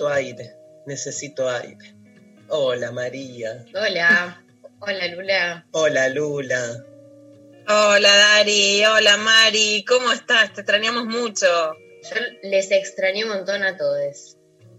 necesito aire. Necesito aire. Hola María. Hola, hola Lula. Hola Lula. Hola Dari, hola Mari, ¿cómo estás? Te extrañamos mucho. Yo les extrañé un montón a todos.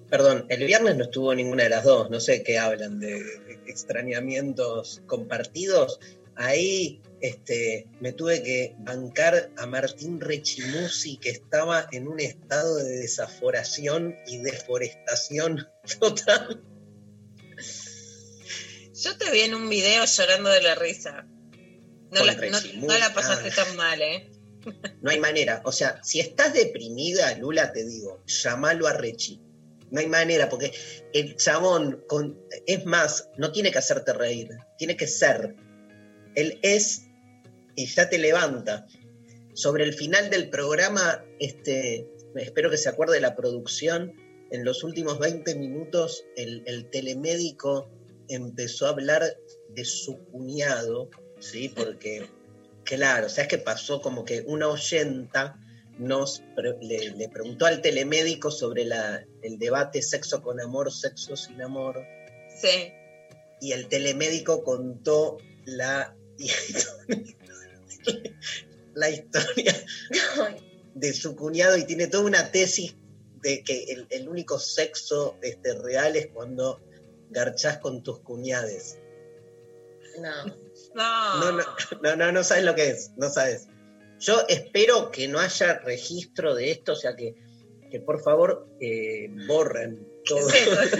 Perdón, el viernes no estuvo ninguna de las dos. No sé qué hablan de extrañamientos compartidos. Ahí este, me tuve que bancar a Martín Rechimusi, que estaba en un estado de desaforación y deforestación total. Yo te vi en un video llorando de la risa. No, la, no- Rechimusi, no la pasaste ah. tan mal, ¿eh? No hay manera. O sea, si estás deprimida, Lula, te digo, llamalo a Rechi. No hay manera, porque el chabón, con, es más, no tiene que hacerte reír, tiene que ser. Él es y ya te levanta. Sobre el final del programa, este, espero que se acuerde de la producción. En los últimos 20 minutos, el, el telemédico empezó a hablar de su cuñado, ¿sí? Porque Claro, o sea, es que pasó como que una oyenta nos pre- le, le preguntó al telemédico sobre la, el debate sexo con amor, sexo sin amor, Sí. y el telemédico contó la, la historia de su cuñado y tiene toda una tesis de que el, el único sexo este, real es cuando garchás con tus cuñades. No. No. No, no, no, no, no sabes lo que es, no sabes. Yo espero que no haya registro de esto, o sea que, que por favor eh, borren ¿Qué todo. es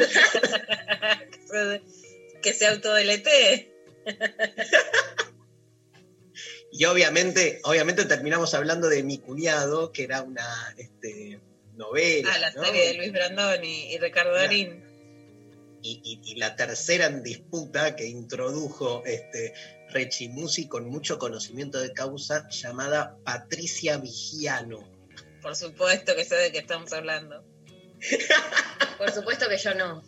que se autodelete. Y obviamente, obviamente terminamos hablando de mi cuñado, que era una este, novela. Ah, la ¿no? serie de Luis Brandoni y Ricardo. Darín. Y, y- y la tercera en disputa que introdujo este, Rechimusi con mucho conocimiento de causa, llamada Patricia Vigiano. Por supuesto que sé de qué estamos hablando. Por supuesto que yo no.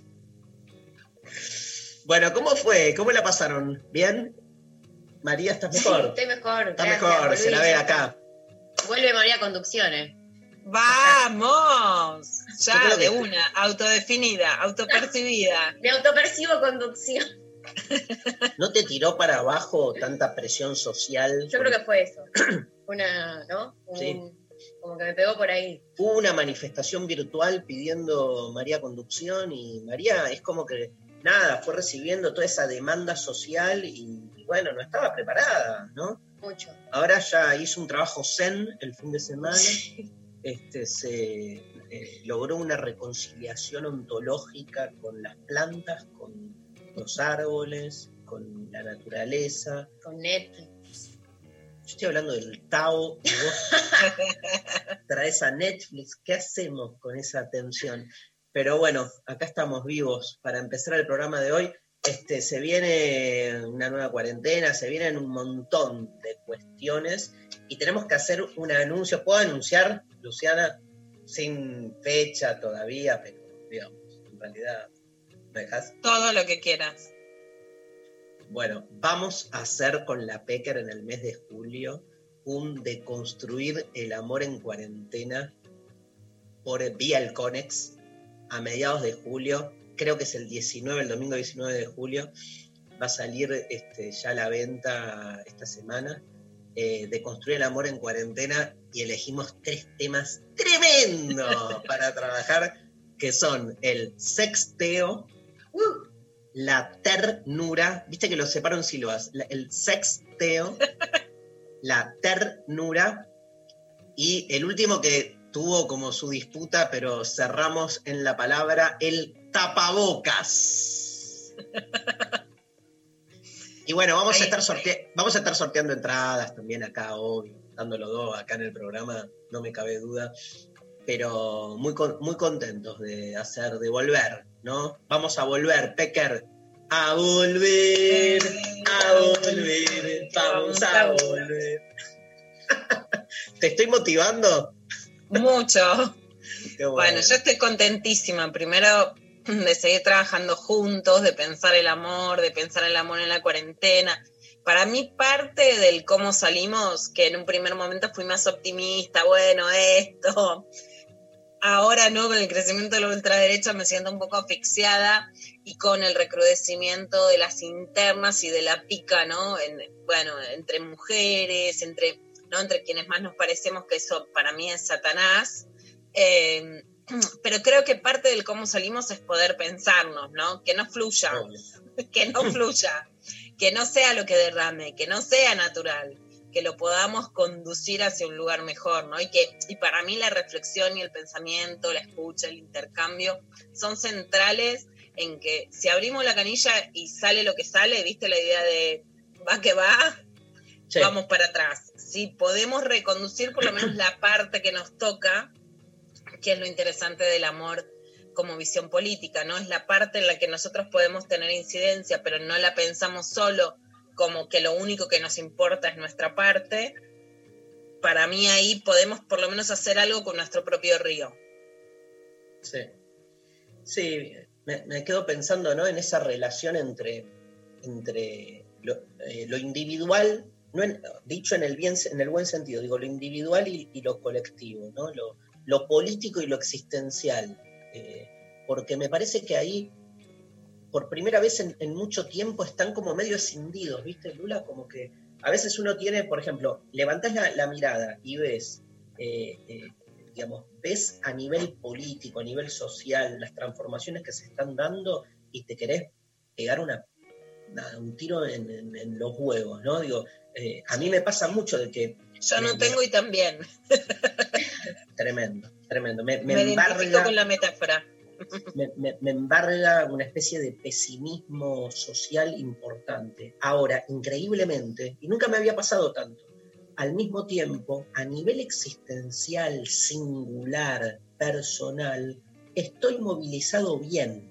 Bueno, ¿cómo fue? ¿Cómo la pasaron? ¿Bien? María, ¿estás mejor? Estoy mejor. Está gracias, mejor, se la ve acá. Vuelve María Conducciones. ¡Vamos! Yo Ya, creo de que- una, autodefinida, autopercibida. Me autopercibo conducción. ¿No te tiró para abajo tanta presión social? Yo creo que fue eso. Una, ¿no? Un- Sí. Como que me pegó por ahí. Hubo una manifestación virtual pidiendo María conducción y María es como que, nada, fue recibiendo toda esa demanda social y, y bueno, no estaba preparada, ¿no? Mucho. Ahora ya hizo un trabajo zen el fin de semana, este, se eh, logró una reconciliación ontológica con las plantas, con los árboles, con la naturaleza. Con Netflix. Yo estoy hablando del Tao y vos traes a Netflix. ¿Qué hacemos con esa atención? Pero bueno, acá estamos vivos para empezar el programa de hoy. Este, se viene una nueva cuarentena, se vienen un montón de cuestiones y tenemos que hacer un anuncio. ¿Puedo anunciar, Luciana? Sin fecha todavía, pero digamos, en realidad, ¿me dejas? Todo lo que quieras. Bueno, vamos a hacer con la Pecker en el mes de julio un deconstruir el amor en cuarentena por vía el Conex a mediados de julio. Creo que es el 19, el domingo 19 de julio. Va a salir este, ya a la venta esta semana. Eh, de construir el amor en cuarentena y elegimos tres temas tremendos para trabajar, que son el sexteo, la ternura, viste que lo separo en sílabas, la- el sexteo, la ternura, y el último que tuvo como su disputa, pero cerramos en la palabra, el tapabocas. Y bueno, vamos a, estar sorte- vamos a estar sorteando entradas también acá, obvio, dándolo dos acá en el programa, no me cabe duda. Pero muy, con- muy contentos de hacer, de volver, ¿no? Vamos a volver, Pecker. A volver, a volver, vamos a volver. ¿Te estoy motivando? Mucho. Bueno, yo estoy contentísima. Primero, de seguir trabajando juntos, de pensar el amor, de pensar el amor en la cuarentena. Para mí, parte del cómo salimos, que en un primer momento fui más optimista, bueno, esto. Ahora no, con el crecimiento de la ultraderecha me siento un poco asfixiada y con el recrudecimiento de las internas y de la pica, ¿no? En, bueno, entre mujeres, entre, ¿no? entre quienes más nos parecemos, que eso para mí es Satanás. Eh, pero creo que parte del cómo salimos es poder pensarnos, ¿no? Que no fluya, Obvio. que no fluya, que no sea lo que derrame, que no sea natural, que lo podamos conducir hacia un lugar mejor, ¿no? Y que y para mí la reflexión y el pensamiento, la escucha, el intercambio son centrales en que si abrimos la canilla y sale lo que sale, ¿viste la idea de va que va? Sí. vamos para atrás. Si podemos reconducir por lo menos la parte que nos toca, que es lo interesante del amor como visión política, ¿no? Es la parte en la que nosotros podemos tener incidencia, pero no la pensamos solo como que lo único que nos importa es nuestra parte. Para mí ahí podemos por lo menos hacer algo con nuestro propio río. Sí, sí me, quedo pensando ¿no? en esa relación entre, entre lo, eh, individual, no dicho en el, bien, en el buen sentido, digo, lo individual y, lo colectivo, ¿no? Lo político y lo existencial. eh, porque me parece que ahí, por primera vez en, en mucho tiempo, están como medio escindidos, ¿viste, Lula? Como que a veces uno tiene, por ejemplo, levantás la, la mirada y ves eh, eh, digamos, ves a nivel político, a nivel social, las transformaciones que se están dando y te querés pegar una, una- un tiro en, en- en los huevos, ¿no? Digo, eh, a mí me pasa mucho de que, Yo no tengo y también. tremendo, tremendo, me, me embarga, con la metáfora. me, me- me embarga una especie de pesimismo social importante. Ahora, increíblemente, y nunca me había pasado tanto, al mismo tiempo, a nivel existencial, singular, personal, estoy movilizado bien.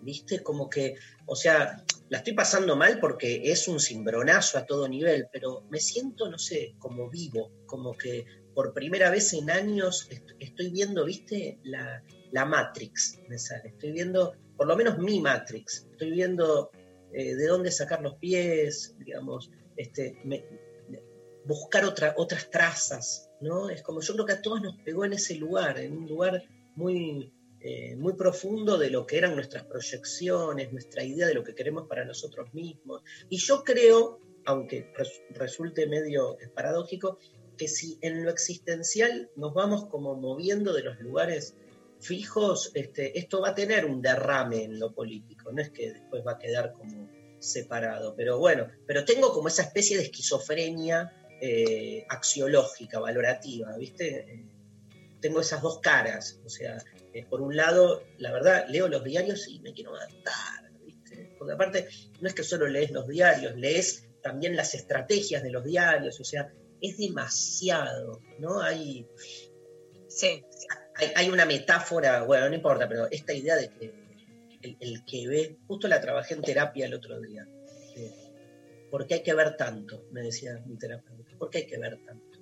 ¿Viste? Como que, o sea, la estoy pasando mal porque es un cimbronazo a todo nivel, pero me siento, no sé, como vivo, como que por primera vez en años est- estoy viendo, ¿viste? La, la Matrix me sale. Estoy viendo, por lo menos mi Matrix. Estoy viendo eh, de dónde sacar los pies, digamos, este, buscar otra, otras trazas, ¿no? Es como yo creo que a todos nos pegó en ese lugar, en un lugar muy, eh, muy profundo de lo que eran nuestras proyecciones, nuestra idea de lo que queremos para nosotros mismos. Y yo creo, aunque res- resulte medio paradójico, que si en lo existencial nos vamos como moviendo de los lugares fijos, este, esto va a tener un derrame en lo político, no es que después va a quedar como separado, pero bueno, pero tengo como esa especie de esquizofrenia eh, axiológica, valorativa, ¿viste? Tengo esas dos caras, o sea, eh, por un lado, la verdad, leo los diarios y me quiero matar, ¿viste? Porque aparte, no es que solo lees los diarios, lees también las estrategias de los diarios, o sea, es demasiado, ¿no? Hay, Sí, hay, hay una metáfora, bueno, no importa, pero esta idea de que el, el que ve, justo la trabajé en terapia el otro día. ¿Por qué hay que ver tanto? Me decía mi terapeuta. ¿Por qué hay que ver tanto?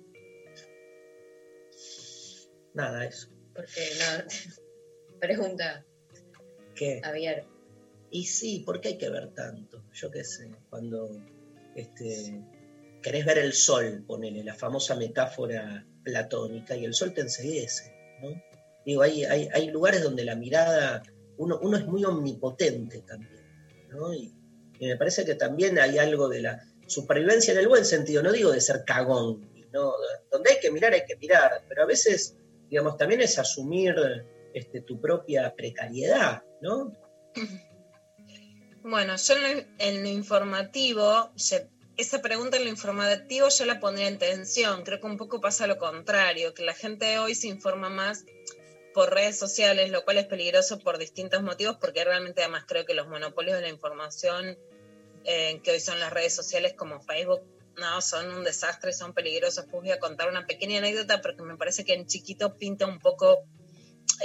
Nada, eso. Porque no. Pregunta, ¿Qué? Javier. Y sí, ¿por qué hay que ver tanto? Yo qué sé, cuando este, querés ver el sol, ponele la famosa metáfora platónica, y el sol te enseguece, ¿no? Digo, hay, hay, lugares donde la mirada, uno, uno es muy omnipotente también, ¿no? Y, me parece que también hay algo de la supervivencia en el buen sentido, no digo de ser cagón, ¿no? donde hay que mirar, hay que mirar, pero a veces, digamos, también es asumir este, tu propia precariedad, ¿no? Bueno, yo en lo, en lo informativo, ye- esa pregunta en lo informativo yo la pondría en tensión. Creo que un poco pasa lo contrario, que la gente hoy se informa más por redes sociales, lo cual es peligroso por distintos motivos, porque realmente además creo que los monopolios de la información eh, que hoy son las redes sociales como Facebook, no, son un desastre, son peligrosos. Pues voy a contar una pequeña anécdota porque me parece que en chiquito pinta un poco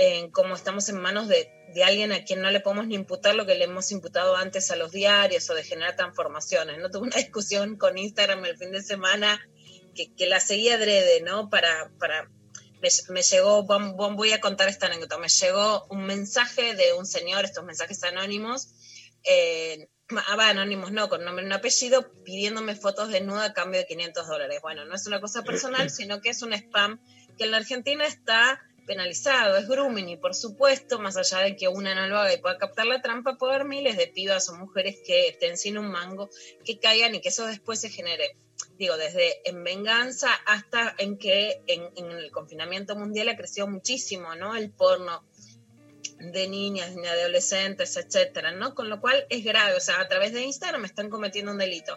en cómo estamos en manos de, de alguien a quien no le podemos ni imputar lo que le hemos imputado antes a los diarios o de generar transformaciones. No tuve una discusión con Instagram el fin de semana que, que la seguía adrede, ¿no? Para, para me, me llegó, voy a contar esta anécdota, me llegó un mensaje de un señor, estos mensajes anónimos, eh, ah, anónimos no, con nombre y un apellido, pidiéndome fotos desnuda a cambio de 500 dólares. Bueno, no es una cosa personal, sino que es un spam que en la Argentina está penalizado, es grooming y por supuesto, más allá de que una no lo haga y pueda captar la trampa, puede haber miles de pibas o mujeres que estén sin un mango, que caigan y que eso después se genere, digo, desde en venganza hasta en que en, el confinamiento mundial ha crecido muchísimo, ¿no? El porno de niñas, de adolescentes, etcétera, ¿no? Con lo cual es grave, o sea, a través de Instagram están cometiendo un delito.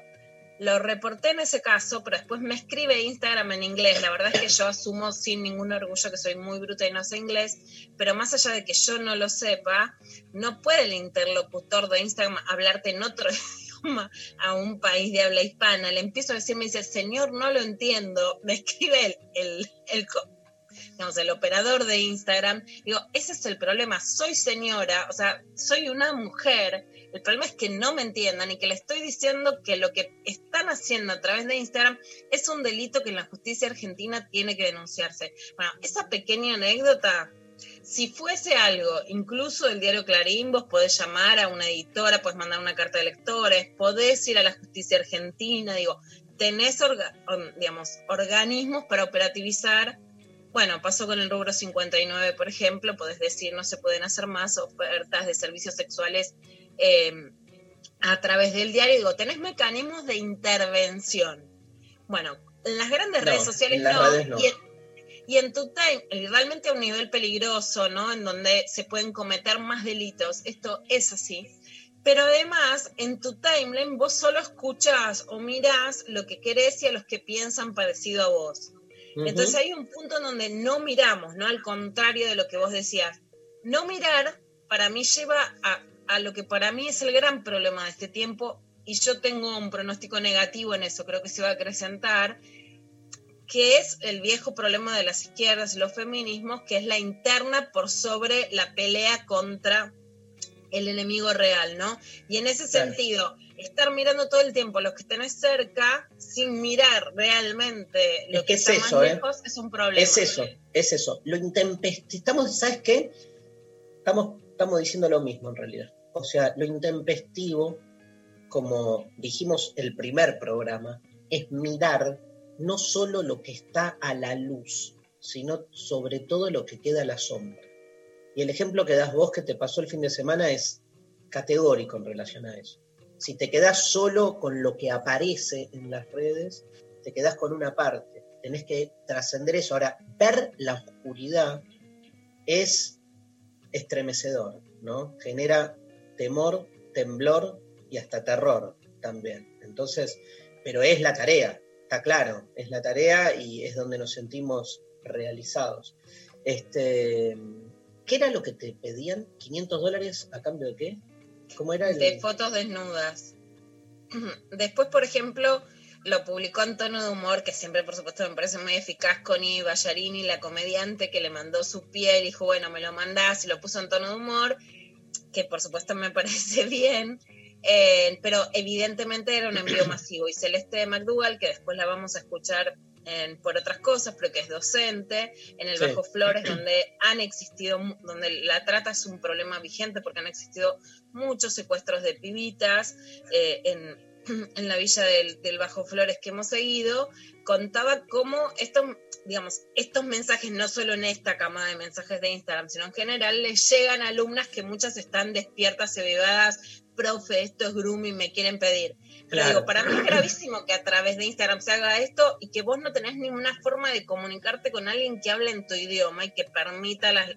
Lo reporté en ese caso, pero después me escribe Instagram en inglés. La verdad es que yo asumo sin ningún orgullo que soy muy bruta y no sé inglés, pero más allá de que yo no lo sepa, no puede el interlocutor de Instagram hablarte en otro idioma a un país de habla hispana. Le empiezo a decir, me dice, señor, no lo entiendo. Me escribe el, el, el, digamos, el operador de Instagram. Digo, ese es el problema. Soy señora, o sea, soy una mujer. El problema es que no me entiendan y que le estoy diciendo que lo que están haciendo a través de Instagram es un delito que en la justicia argentina tiene que denunciarse. Bueno, esa pequeña anécdota, si fuese algo, incluso el diario Clarín, vos podés llamar a una editora, podés mandar una carta de lectores, podés ir a la justicia argentina, digo, tenés, digamos, organismos para operativizar. Bueno, pasó con el rubro 59, por ejemplo, podés decir no se pueden hacer más ofertas de servicios sexuales eh, a través del diario. Digo, tenés mecanismos de intervención. Bueno, en las grandes No, redes sociales en las no. redes no. Y, en, y en tu time, realmente a un nivel peligroso, ¿no? En donde se pueden cometer más delitos. Esto es así. Pero además, en tu timeline vos solo escuchás o mirás lo que querés y a los que piensan parecido a vos. Entonces hay un punto en donde no miramos, ¿no? Al contrario de lo que vos decías. No mirar para mí lleva a, a lo que para mí es el gran problema de este tiempo y yo tengo un pronóstico negativo en eso, creo que se va a acrecentar, que es el viejo problema de las izquierdas y los feminismos, que es la interna por sobre la pelea contra el enemigo real, ¿no? Y en ese Claro. sentido, estar mirando todo el tiempo los que tenés cerca sin mirar realmente lo Es que, que es está eso, más ¿eh? lejos es un problema. Es eso, es eso. Lo intempestivo. Estamos, ¿sabes qué? Estamos, estamos diciendo lo mismo en realidad. O sea, lo intempestivo, como dijimos el primer programa, es mirar no solo lo que está a la luz, sino sobre todo lo que queda a la sombra. Y el ejemplo que das vos que te pasó el fin de semana es categórico en relación a eso. Si te quedás solo con lo que aparece en las redes, te quedás con una parte. Tenés que trascender eso. Ahora, ver la oscuridad es estremecedor, ¿no? Genera temor, temblor y hasta terror también. Entonces, pero es la tarea, está claro, es la tarea y es donde nos sentimos realizados. Este, ¿Qué era lo que te pedían? ¿500 dólares a cambio de qué? ¿Cómo era el...? de fotos desnudas. Después, por ejemplo, lo publicó en tono de humor, que siempre, por supuesto, me parece muy eficaz, Connie Ballarini, la comediante que le mandó su piel, y dijo, bueno, me lo mandás, y lo puso en tono de humor, que por supuesto me parece bien, eh, pero evidentemente era un envío masivo. Y Celeste McDougall, que después la vamos a escuchar en- por otras cosas, pero que es docente en el Sí. Bajo Flores, donde han existido, donde la trata es un problema vigente, porque han existido muchos secuestros de pibitas eh, en, en la villa del, del Bajo Flores que hemos seguido, contaba cómo estos, digamos, estos mensajes, no solo en esta camada de mensajes de Instagram, sino en general, les llegan a alumnas que muchas están despiertas, avivadas, profe, esto es grooming, me quieren pedir. Pero Claro. digo, para mí es gravísimo que a través de Instagram se haga esto y que vos no tenés ninguna forma de comunicarte con alguien que hable en tu idioma y que permita las,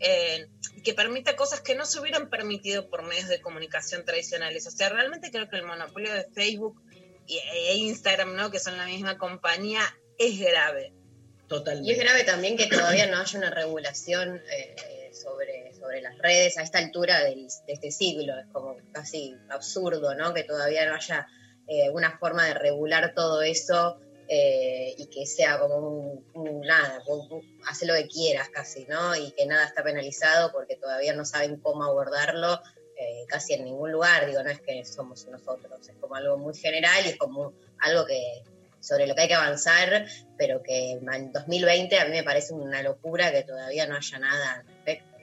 eh, que permita cosas que no se hubieran permitido por medios de comunicación tradicionales. O sea, realmente creo que el monopolio de Facebook e Instagram, ¿no? que son la misma compañía, es grave. Totalmente. Y es grave también que todavía no haya una regulación eh, sobre, sobre las redes a esta altura del- de este siglo. Es como casi absurdo, ¿no? Que todavía no haya eh, una forma de regular todo eso eh, y que sea como un, un nada, un- un- hace lo que quieras casi, ¿no? Y que nada está penalizado porque todavía no saben cómo abordarlo eh, casi en ningún lugar. Digo, no es que somos nosotros, es como algo muy general y es como algo que sobre lo que hay que avanzar, pero que en 2020 a mí me parece una locura que todavía no haya nada al respecto.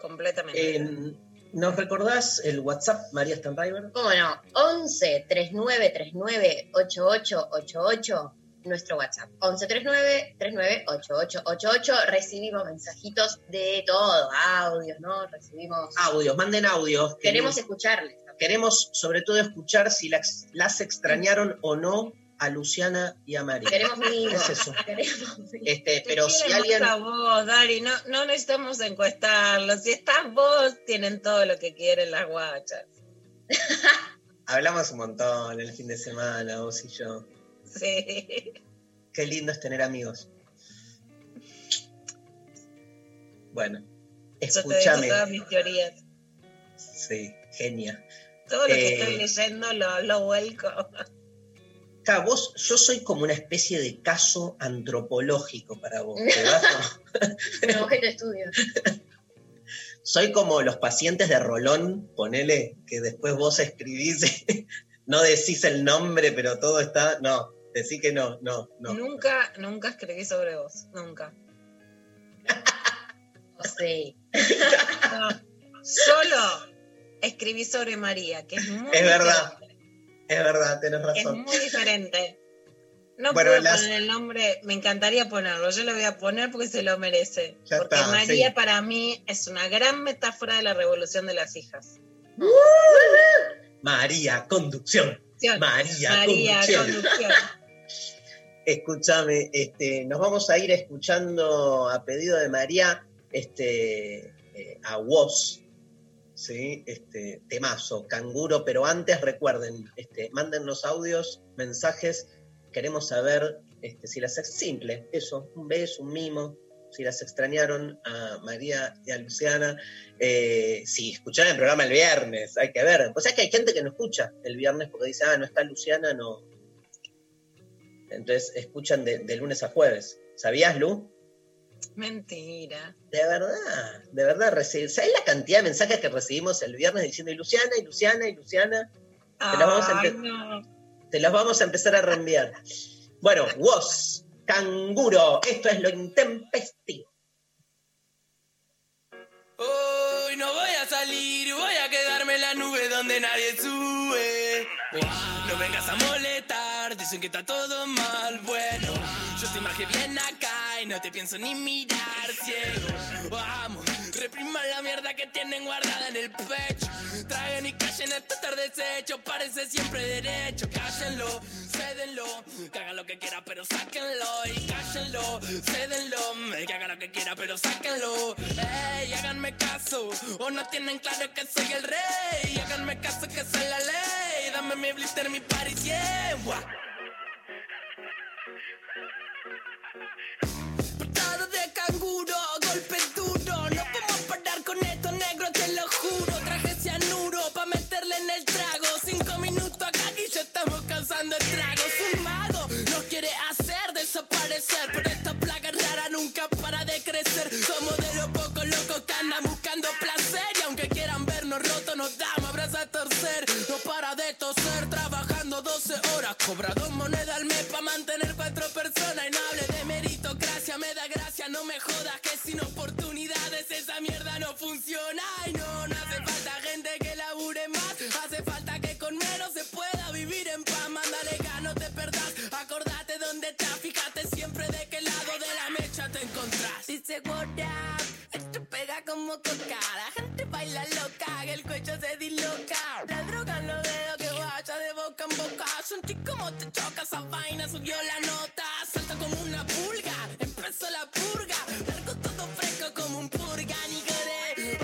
Completamente. Eh, ¿Nos recordás el WhatsApp, María Stanriver? ¿Cómo no? 11 39 39 8888 nuestro WhatsApp. 11 39 39 8888 recibimos mensajitos de todo, audios, ¿no? Recibimos Audios, manden audios. que queremos nos- escucharles. queremos sobre todo escuchar si las, las extrañaron o no a Luciana y a María. Queremos mimos. Es eso. Queremos. Este, Te pero si alguien... a vos, Dari, no, no necesitamos encuestarlo. Si estás vos, tienen todo lo que quieren las guachas. Hablamos un montón el fin de semana, vos y yo. Sí. Qué lindo es tener amigos. Bueno, Yo te escúchame. todas mis teorías. Sí, genia. Todo lo que Eh, estoy leyendo lo, lo vuelco. Vos, yo soy como una especie de caso antropológico para vos. de estudio. Soy como los pacientes de Rolón, ponele, que después vos escribís, no decís el nombre, pero todo está. No, decí que no, no, no. Nunca, nunca escribí sobre vos. Nunca. Sí. No. Solo escribí sobre María, que es muy Es verdad. Es verdad, tenés Es razón. muy diferente. No Bueno, puedo las- poner el nombre, me encantaría ponerlo, yo lo voy a poner porque se lo merece. Ya porque está, María sí. para mí es una gran metáfora de la revolución de las hijas. María, conducción. María, María, conducción. conducción. Escúchame, este, nos vamos a ir escuchando a pedido de María este, eh, a Woz, ¿sí? Este, temazo, canguro, pero antes recuerden, este, mándennos audios, mensajes, queremos saber este, si las simple, eso, un beso, un mimo, si las extrañaron a María y a Luciana, eh, si escucharon el programa el viernes, hay que ver, o sea que hay gente que no escucha el viernes porque dice, ah, no está Luciana, no, entonces escuchan de, de lunes a jueves. ¿Sabías, Lu? Mentira. De verdad, de verdad. reci- ¿Sabes la cantidad de mensajes que recibimos el viernes diciendo y Luciana, y Luciana, y Luciana? Te la vamos a Ay, empe- no. Te los vamos a empezar a reenviar. Bueno, Woz, canguro, esto es lo intempestivo. Hoy no voy a salir, voy a quedarme en la nube donde nadie sube. No vengas a molestar, dicen que está todo mal. Bueno, yo te imaginé bien acá y no te pienso ni mirar ciego. Vamos, repriman la mierda que tienen guardada en el pecho. Traigan y callen esto estar deshecho, parece siempre derecho. Cállenlo, cédenlo, que haga lo que quiera, pero sáquenlo. Y cállenlo, cédenlo, que haga lo que quiera, pero sáquenlo. Ey, háganme caso, o no tienen claro que soy el rey. Háganme caso que soy la ley. Dame mi blister, mi party, yeah. Portado de canguro, golpe duro. No podemos parar con esto, negro, te lo juro. Traje cianuro pa' meterle en el trago. Cinco minutos acá y ya estamos causando estragos. Un mago nos quiere hacer desaparecer. Pero esta plaga rara nunca para de crecer. Somos de los pocos locos que andan buscando placer. Y aunque quieran vernos rotos, nos damos abrazos a torcer. No para de toser, trabajando 12 horas. Cobra dos monedas al mes pa' mantener cuatro personas. Y no hable de meritocracia, me da gracia, no me jodas. Que sin oportunidades esa mierda no funciona. Y no, no hace falta gente que labure más. Hace falta que con menos se pueda vivir en paz. Mándale no te perdás. Acordate dónde estás, fíjate siempre de qué lado de la mecha te encontrás. Dice what up, esto pega como coca. La gente baila loca, que el cuello se disloca. La droga que vaya de boca en boca. Sentí como te choca esa vaina, subió la nota. Salta como una pulga, empezó la purga. Largo todo fresco como un purga, ni.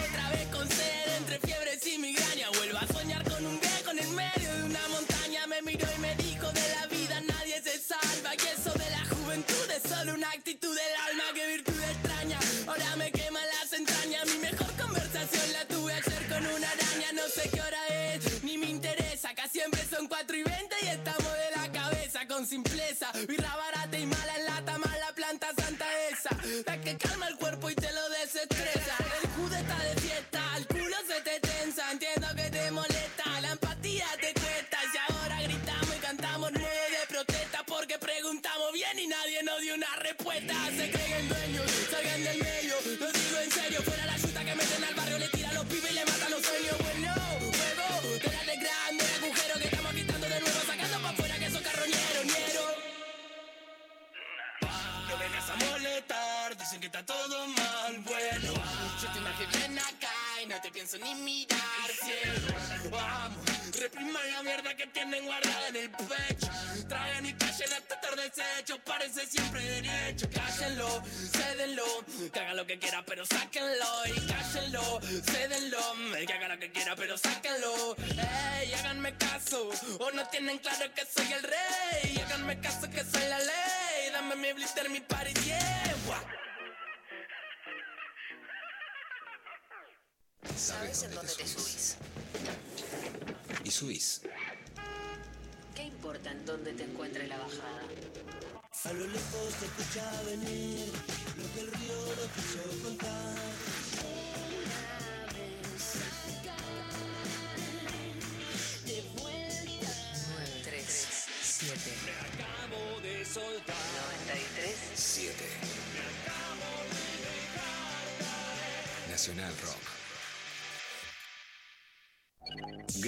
Otra vez con sed, entre fiebres y migraña. Vuelvo a soñar con un viejo en el medio de una montaña. Me miró y me dijo: De la vida nadie se salva. Y eso de la juventud es solo una actitud del alma. Que virtud extraña, ahora me quema las entrañas. Mi mejor conversación la tuve ayer con una araña. Son 4 y 20 y estamos de la cabeza con simpleza. Birra barata y mala en lata, mala planta santa esa. La que calma el cuerpo y te lo desestresa. El jude está de fiesta, el culo se te tensa. Entiendo que te molesta, la empatía te cuesta. Y ahora gritamos y cantamos nueve de protesta porque preguntamos bien y nadie nos dio una respuesta. Se creen dueños, salgan del medio. Lo digo en serio, fuera la chuta que meten al barrio, le dicen que está todo mal, bueno Yo te imagino bien acá y no te pienso ni mirar, cielo Vamos, repriman la mierda que tienen guardada en el pecho. Traigan y callen hasta estar deshecho, parece siempre derecho. Cállenlo, cédenlo, que haga lo que quiera pero sáquenlo. Y cállenlo, cédenlo, que haga lo que quiera pero sáquenlo. Ey, háganme caso, o no tienen claro que soy el rey. Háganme caso que soy la ley, dame mi blister, mi party, yeah ¿Sabes en dónde te subís? Y subís. ¿Qué importa en dónde te encuentre la bajada? A lo lejos se escucha venir lo que el río no quiso contar. De vuelta. 937 Acabo de soltar. 93 7. Nacional Rock.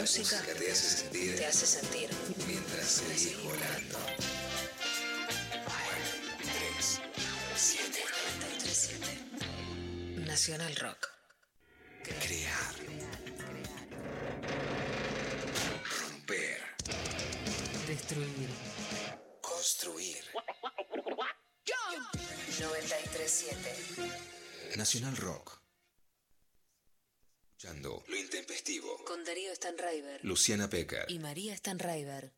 La música música te hace sentir te hace sentir. mientras seguís volando. 3, 7. 937 Nacional Rock. Crear. Romper. Destruir. Construir. 937 Nacional Rock. Escuchando Lo Intempestivo. Con Darío Stanraiver Luciana Pecker. y María Stanraiver.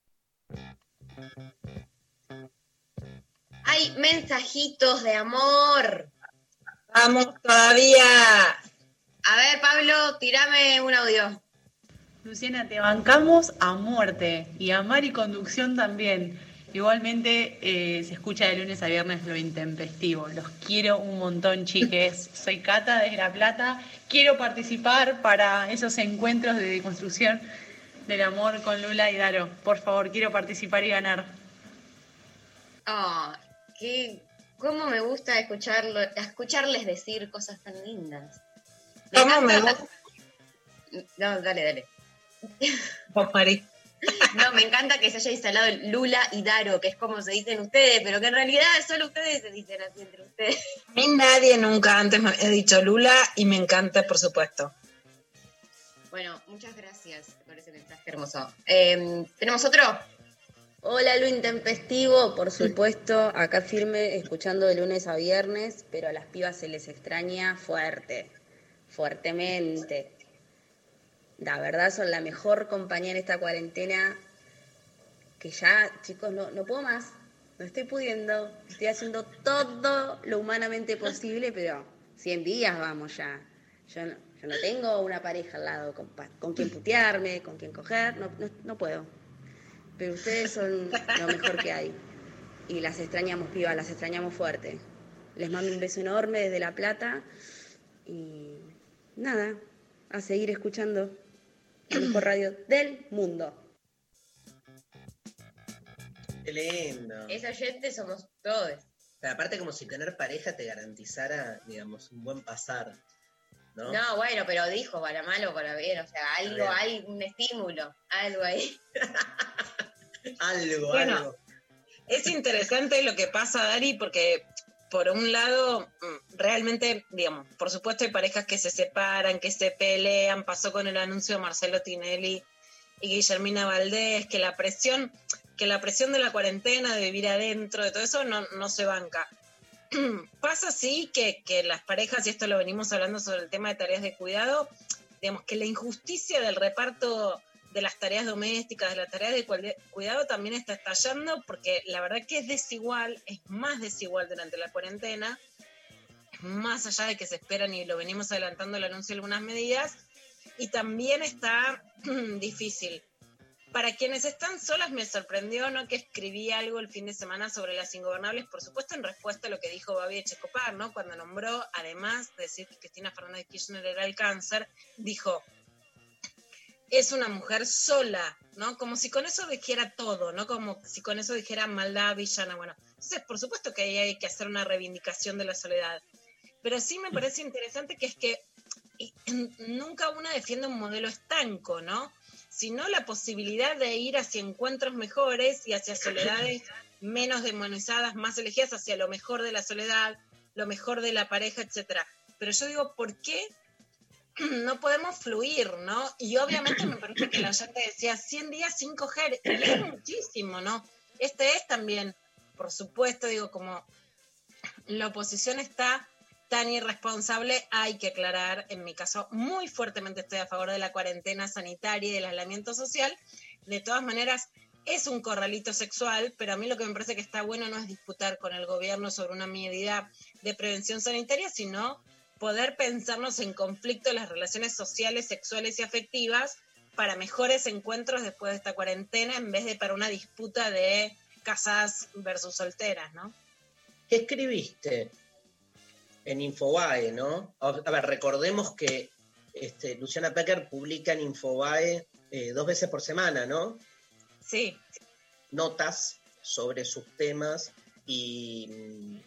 Hay mensajitos de amor. Vamos todavía. A ver, Pablo, tirame un audio. Luciana, te bancamos a muerte y a Mari Conducción también. Igualmente eh, se escucha de lunes a viernes lo intempestivo. Los quiero un montón, chiques. Soy Cata de La Plata. Quiero participar para esos encuentros de construcción del amor con Lula y Daro. Por favor, quiero participar y ganar. Ah, qué, cómo me gusta escucharlo, escucharles decir cosas tan lindas. Me ¿Cómo me gusta? No, dale, dale. No, me encanta que se haya instalado el Lula y Daro, que es como se dicen ustedes, pero que en realidad solo ustedes se dicen así entre ustedes. A mí nadie nunca antes me había dicho Lula y me encanta, por supuesto. Bueno, muchas gracias por ese mensaje hermoso. Eh, ¿Tenemos otro? Hola, lo intempestivo, por supuesto, acá firme, escuchando de lunes a viernes, pero a las pibas se les extraña fuerte, fuertemente. La verdad son la mejor compañía en esta cuarentena, que ya, chicos, no, no puedo más, no estoy pudiendo, estoy haciendo todo lo humanamente posible, pero 100 días vamos ya. Yo no, yo no tengo una pareja al lado con, con quien putearme, con quien coger, no, no, no puedo pero ustedes son lo mejor que hay. Y las extrañamos, pibas, las extrañamos fuerte. Les mando un beso enorme desde La Plata y nada, a seguir escuchando la mejor radio del mundo. Qué lindo. Es oyente, somos todos. Pero aparte como si tener pareja te garantizara, digamos, un buen pasar. ¿no? No, bueno, pero dijo para mal o para bien, o sea, algo, hay un estímulo, algo ahí. Algo, Bueno. algo. Es interesante lo que pasa, Dari, porque por un lado, mm, realmente, digamos, por supuesto hay parejas que se separan, que se pelean, pasó con el anuncio de Marcelo Tinelli y Guillermina Valdés, que la presión, que la presión de la cuarentena, de vivir adentro, de todo eso, no, no se banca. Pasa sí que, que las parejas, y esto lo venimos hablando sobre el tema de tareas de cuidado, digamos que la injusticia del reparto de las tareas domésticas, de las tareas de cuidado también está estallando porque la verdad que es desigual, es más desigual durante la cuarentena, más allá de que se esperan y lo venimos adelantando el anuncio de algunas medidas, y también está difícil. Para quienes están solas me sorprendió ¿no? que escribí algo el fin de semana sobre las ingobernables, por supuesto en respuesta a lo que dijo Babi Echecopar, ¿no? cuando nombró, además de decir que Cristina Fernández Kirchner era el cáncer, dijo, es una mujer sola, ¿no? Como si con eso dijera todo, ¿no? Como si con eso dijera maldad, villana, bueno. Entonces, por supuesto que ahí hay que hacer una reivindicación de la soledad. Pero sí me parece interesante que es que nunca una defiende un modelo estanco, ¿no? Sino la posibilidad de ir hacia encuentros mejores y hacia soledades menos demonizadas, más elegidas, hacia lo mejor de la soledad, lo mejor de la pareja, etcétera. Pero yo digo, ¿por qué no podemos fluir, ¿no? Y obviamente me parece que la gente decía 100 días sin coger, y es muchísimo, ¿no? Este es también, por supuesto, digo, como la oposición está tan irresponsable, hay que aclarar, en mi caso, muy fuertemente estoy a favor de la cuarentena sanitaria y del aislamiento social. De todas maneras, es un corralito sexual, pero a mí lo que me parece que está bueno no es disputar con el gobierno sobre una medida de prevención sanitaria, sino poder pensarnos en conflicto las relaciones sociales, sexuales y afectivas para mejores encuentros después de esta cuarentena en vez de para una disputa de casas versus solteras, ¿no? ¿Qué escribiste en Infobae, no? A ver, recordemos que este, Luciana Pecker publica en Infobae eh, dos veces por semana, ¿no? Sí. Notas sobre sus temas y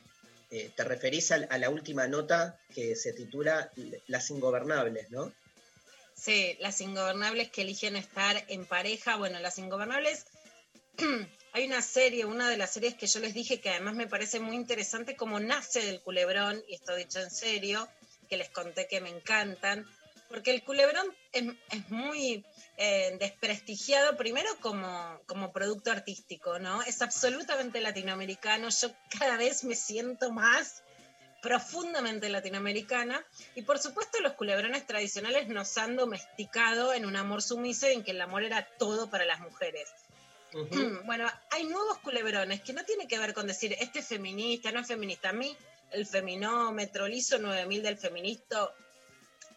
eh, te referís a, la última nota que se titula Las Ingobernables, ¿no? Sí, las ingobernables que eligen estar en pareja. Bueno, las ingobernables, hay una serie, una de las series que yo les dije que además me parece muy interesante cómo nace del culebrón, y esto dicho en serio, que les conté que me encantan, porque el culebrón es muy eh, desprestigiado primero como, como producto artístico, ¿no? Es absolutamente latinoamericano, yo cada vez me siento más profundamente latinoamericana y por supuesto los culebrones tradicionales nos han domesticado en un amor sumiso y en que el amor era todo para las mujeres. Bueno, hay nuevos culebrones que no tiene que ver con decir este es feminista, no es feminista. A mí el feminómetro, el ISO 9000 del feminista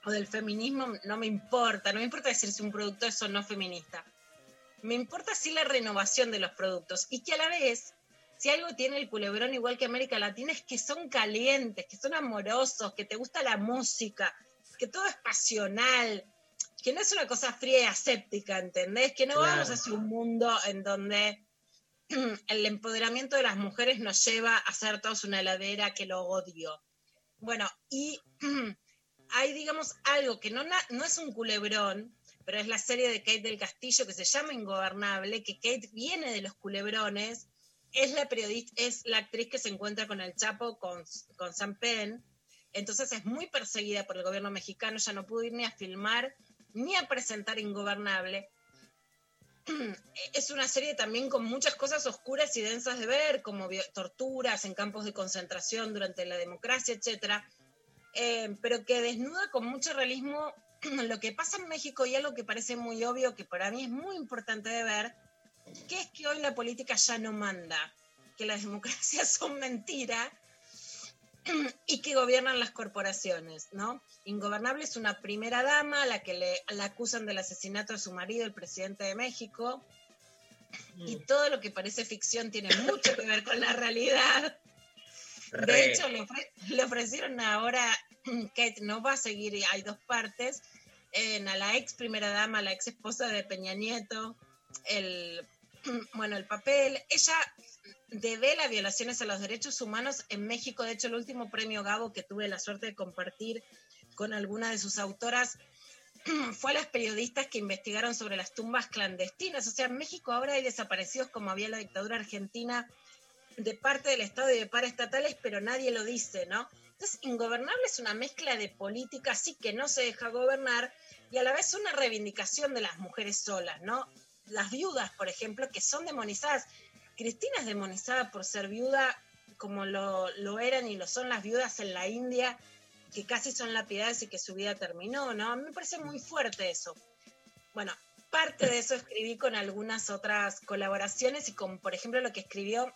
o del feminismo no me importa, no me importa decir si un producto es o no feminista. Me importa sí la renovación de los productos y que a la vez, si algo tiene el culebrón igual que América Latina es que son calientes, que son amorosos, que te gusta la música, que todo es pasional, que no es una cosa fría y aséptica, ¿entendés? Que no vamos hacia un mundo en donde el empoderamiento de las mujeres nos lleva a ser todos una heladera que lo odio. Bueno, y hay, digamos, algo que no, no es un culebrón, pero es la serie de Kate del Castillo que se llama Ingobernable, que Kate viene de los culebrones, es la periodista, es la actriz que se encuentra con el Chapo, con, con Sam Penn, entonces es muy perseguida por el gobierno mexicano, ya no pudo ir ni a filmar ni a presentar Ingobernable. Es una serie también con muchas cosas oscuras y densas de ver, como torturas en campos de concentración durante la democracia, etcétera eh, pero que desnuda con mucho realismo lo que pasa en México y algo que parece muy obvio, que para mí es muy importante de ver, que es que hoy la política ya no manda, que las democracias son mentira y que gobiernan las corporaciones, ¿no? Ingobernable es una primera dama a la que le la acusan del asesinato de su marido, el presidente de México, y mm. todo lo que parece ficción tiene mucho que ver con la realidad. De hecho, le, ofrecieron ahora, Kate no va a seguir, hay dos partes, en, a la ex primera dama, la ex esposa de Peña Nieto, el, bueno, el papel. Ella devela violaciones a los derechos humanos en México. De hecho, el último premio Gabo que tuve la suerte de compartir con alguna de sus autoras fue a las periodistas que investigaron sobre las tumbas clandestinas. O sea, en México ahora hay desaparecidos como había la dictadura argentina de parte del Estado y de paraestatales, pero nadie lo dice, ¿no? Entonces, ingobernable es una mezcla de política, sí que no se deja gobernar, y a la vez una reivindicación de las mujeres solas, ¿no? Las viudas, por ejemplo, que son demonizadas. Cristina es demonizada por ser viuda, como lo, lo eran y lo son las viudas en la India, que casi son lapidadas y que su vida terminó, ¿no? A mí me parece muy fuerte eso. Bueno, parte de eso escribí con algunas otras colaboraciones y con, por ejemplo, lo que escribió,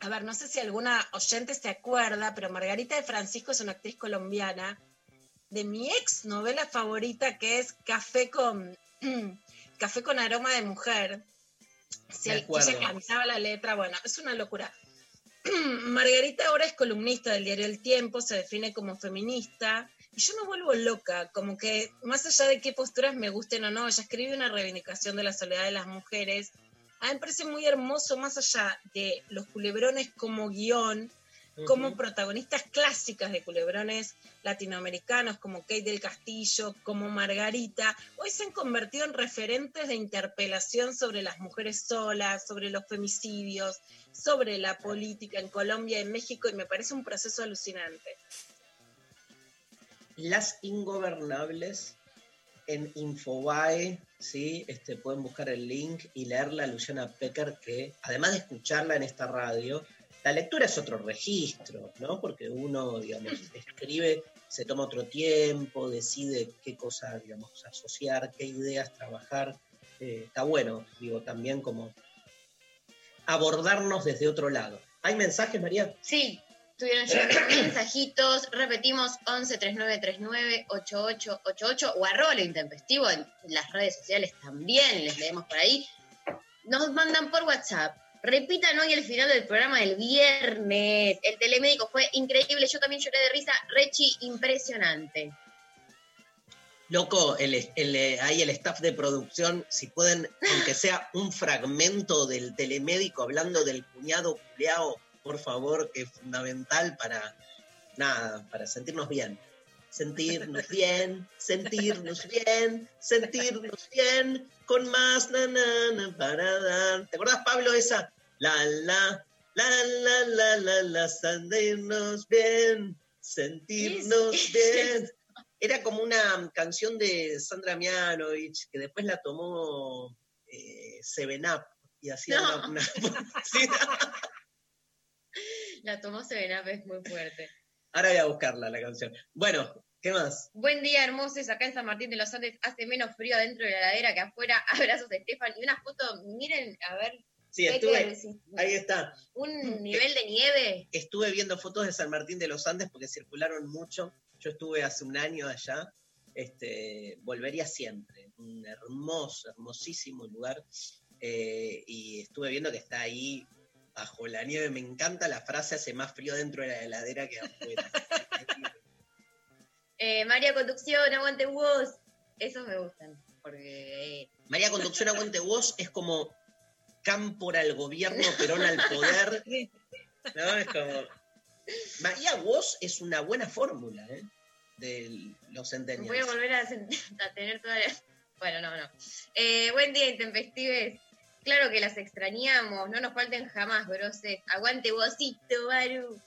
a ver, no sé si alguna oyente se acuerda, pero Margarita de Francisco es una actriz colombiana de mi ex novela favorita que es Café con, Café con aroma de mujer. Si ella cantaba la letra, bueno, es una locura. Margarita ahora es columnista del diario El Tiempo, se define como feminista, y yo me vuelvo loca, como que más allá de qué posturas me gusten o no, ella escribe una reivindicación de la soledad de las mujeres. A mí me parece muy hermoso, más allá de los culebrones como guion, como protagonistas clásicas de culebrones latinoamericanos como Kate del Castillo, como Margarita, hoy se han convertido en referentes de interpelación sobre las mujeres solas, sobre los femicidios, sobre la política en Colombia y en México, y me parece un proceso alucinante. Las Ingobernables en Infobae, ¿sí? Este, pueden buscar el link y leerla a Luciana Pecker, que además de escucharla en esta radio, la lectura es otro registro, ¿no? Porque uno, digamos, escribe, se toma otro tiempo, decide qué cosa, digamos, asociar, qué ideas trabajar. Eh, está bueno, digo, también como abordarnos desde otro lado. ¿Hay mensajes, María? Sí, tuvieron llegando mensajitos. Repetimos 11 39 39 8888 o arroba lo intempestivo en las redes sociales también, les leemos por ahí. Nos mandan por WhatsApp. Repitan hoy el final del programa del viernes. El telemédico fue increíble. Yo también lloré de risa. Rechi, impresionante. Loco, el, eh, ahí el staff de producción, si pueden, aunque sea un fragmento del telemédico hablando del cuñado culeado, por favor, que es fundamental para, nada, para sentirnos bien. Sentirnos bien, sentirnos bien, sentirnos bien, con más na, na, na, para dar. ¿Te acordás, Pablo, esa? La, la, la, la, la, la, la, sentirnos bien, sentirnos bien. Era como una canción de Sandra Mianovich que después la tomó eh, Seven Up y hacía No. una. La tomó Sevenap, es muy fuerte. Ahora voy a buscarla la canción. Bueno, ¿qué más? Buen día, hermosos. Acá en San Martín de los Andes hace menos frío adentro de la heladera que afuera. Abrazos, Estefan. Y una foto, miren, a ver, Sí, ¿qué estuve, ahí está. un nivel de nieve. Estuve viendo fotos de San Martín de los Andes porque circularon mucho. Yo estuve hace un año allá. Este, volvería siempre. Un hermoso, hermosísimo lugar. Eh, y estuve viendo que está ahí bajo la nieve. Me encanta la frase, hace más frío dentro de la heladera que afuera. Eh, María Conducción, aguante vos. Esos me gustan. Porque. eh, María Conducción Aguante Vos es como Cámpora al gobierno, Perón al poder. ¿No? Es como. María Vos es una buena fórmula, ¿eh? De los centennials. voy a volver a, tener toda la... Bueno, no, no. Eh, buen día, intempestives. Claro que las extrañamos. No nos falten jamás, groses. Aguante vosito, Baru.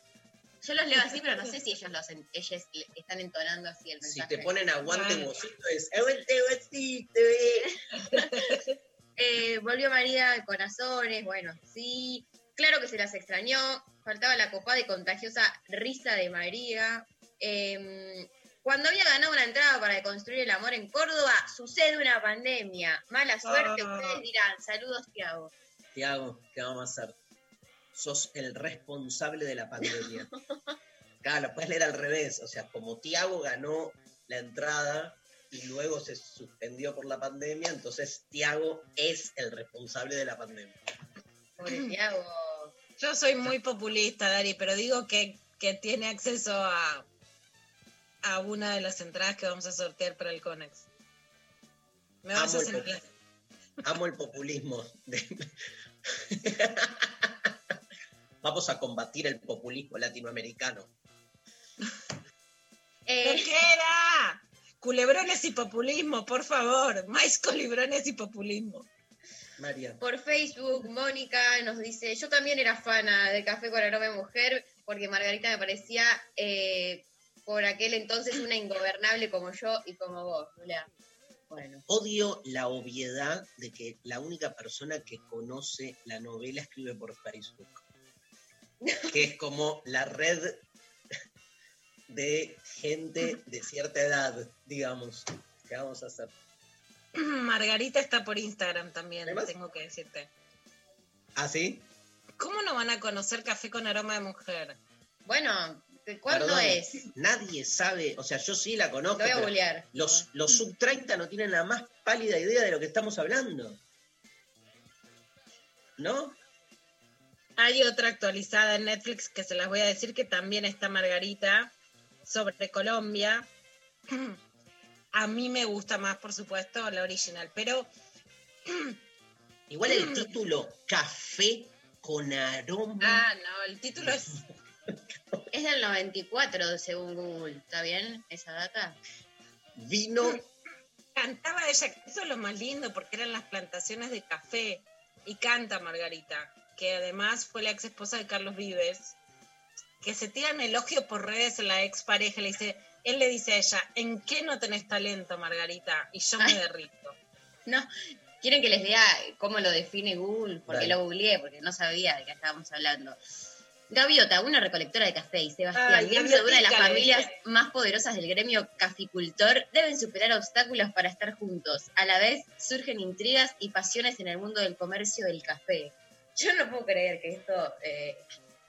Yo los leo así, pero no sé si ellos los en- ellas están entonando así el Si mensaje. te ponen aguante vosito es aguante vosito. eh. Eh, volvió María de Corazones, bueno, sí. Claro que se las extrañó. Faltaba la copada y contagiosa risa de María. Eh, cuando había ganado una entrada para construir el amor en Córdoba, sucede una pandemia. Mala suerte, Ah. ustedes dirán. Saludos, Tiago. Tiago, ¿qué vamos a hacer? Sos el responsable de la pandemia. Claro, lo puedes leer al revés. O sea, como Tiago ganó la entrada y luego se suspendió por la pandemia, entonces Tiago es el responsable de la pandemia. Pobre Tiago. Yo soy muy populista, Dari, pero digo que, que tiene acceso a, a una de las entradas que vamos a sortear para el Conex. Me vas Amo a el sentir. Amo el populismo. de- Vamos a combatir el populismo latinoamericano. ¡No Eh, queda! Culebrones y populismo, por favor. Más culebrones y populismo. María. Por Facebook, Mónica nos dice, yo también era fana de Café con Aroma de Mujer, porque Margarita me parecía eh, por aquel entonces una ingobernable como yo y como vos, Lula. Bueno, Odio la obviedad de que la única persona que conoce la novela escribe por Facebook. Que es como la red de gente de cierta edad, digamos. ¿Qué vamos a hacer? Margarita está por Instagram también, ¿Además? tengo que decirte. ¿Ah, sí? ¿Cómo no van a conocer café con aroma de mujer? bueno ¿de ¿cuándo Perdón, es? Nadie sabe, o sea, yo sí la conozco. Lo voy a googlear. los, los sub 30 no tienen la más pálida idea de lo que estamos hablando. ¿No? Hay otra actualizada en Netflix que se las voy a decir que también está Margarita sobre Colombia. A mí me gusta más, por supuesto, la original, pero Igual el título Café con aroma. ah, no, el título es Es del 94 según Google, ¿está bien esa data? Vino cantaba ella, eso es lo más lindo porque eran las plantaciones de café y canta Margarita, que además fue la ex esposa de Carlos Vives, que se tiran elogios por redes en la ex pareja, le dice, él le dice a ella, ¿en qué no tenés talento, Margarita? Y yo me Ay. derrito. No, ¿quieren que les diga cómo lo define Google? Porque Dale. lo googleé, porque no sabía de qué estábamos hablando. Gaviota, una recolectora de café, y Sebastián, Ay, miembro de una de las familias más poderosas del gremio caficultor, deben superar obstáculos para estar juntos. A la vez, surgen intrigas y pasiones en el mundo del comercio del café. Yo no puedo creer que esto eh,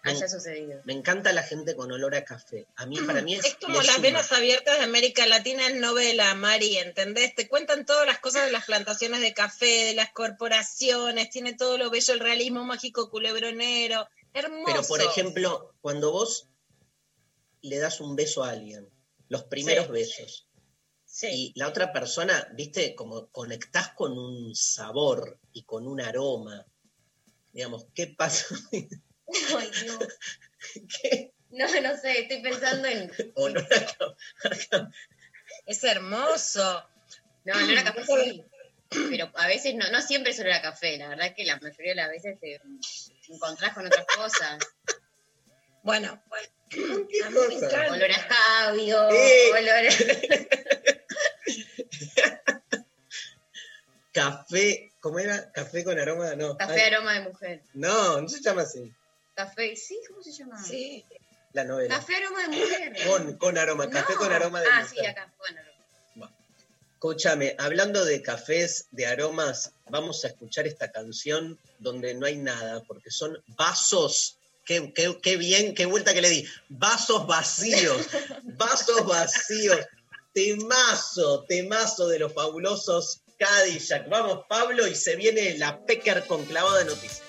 haya Me- sucedido. Me encanta la gente con olor a café. A mí, para mí es. Es como las venas abiertas de América Latina en novela, Mari, ¿entendés? Te cuentan todas las cosas de las plantaciones de café, de las corporaciones, tiene todo lo bello, el realismo mágico culebronero, hermoso. Pero, por ejemplo, cuando vos le das un beso a alguien, los primeros Sí. besos, Sí. y la otra persona, viste, como conectás con un sabor y con un aroma, digamos, ¿qué pasa? Ay. ¿Qué No, no sé, estoy pensando en... olor a ca- Es hermoso. No, no era café sí. Pero a veces no, no siempre solo era café, la verdad que la mayoría de las veces te encontrás con otras cosas. Bueno, ¿Qué A mí me cosa? encanta. Olor a escabio, Eh. olor a... Café, ¿cómo era? Café con aroma, no. Café Ay, aroma de mujer. no, no se llama así, Café, sí, ¿cómo se llama? sí. la novela. Café aroma de mujer. Con, con aroma, café No. con aroma de Ah, mujer. sí, acá, bueno. Escúchame, hablando de cafés, de aromas, vamos a escuchar esta canción donde no hay nada, porque son vasos. Qué, qué- qué bien, qué vuelta que le di. Vasos vacíos, vasos vacíos. Temazo, temazo de los fabulosos Cadillac. Vamos, Pablo, y se viene la Pecker con clavada de noticias.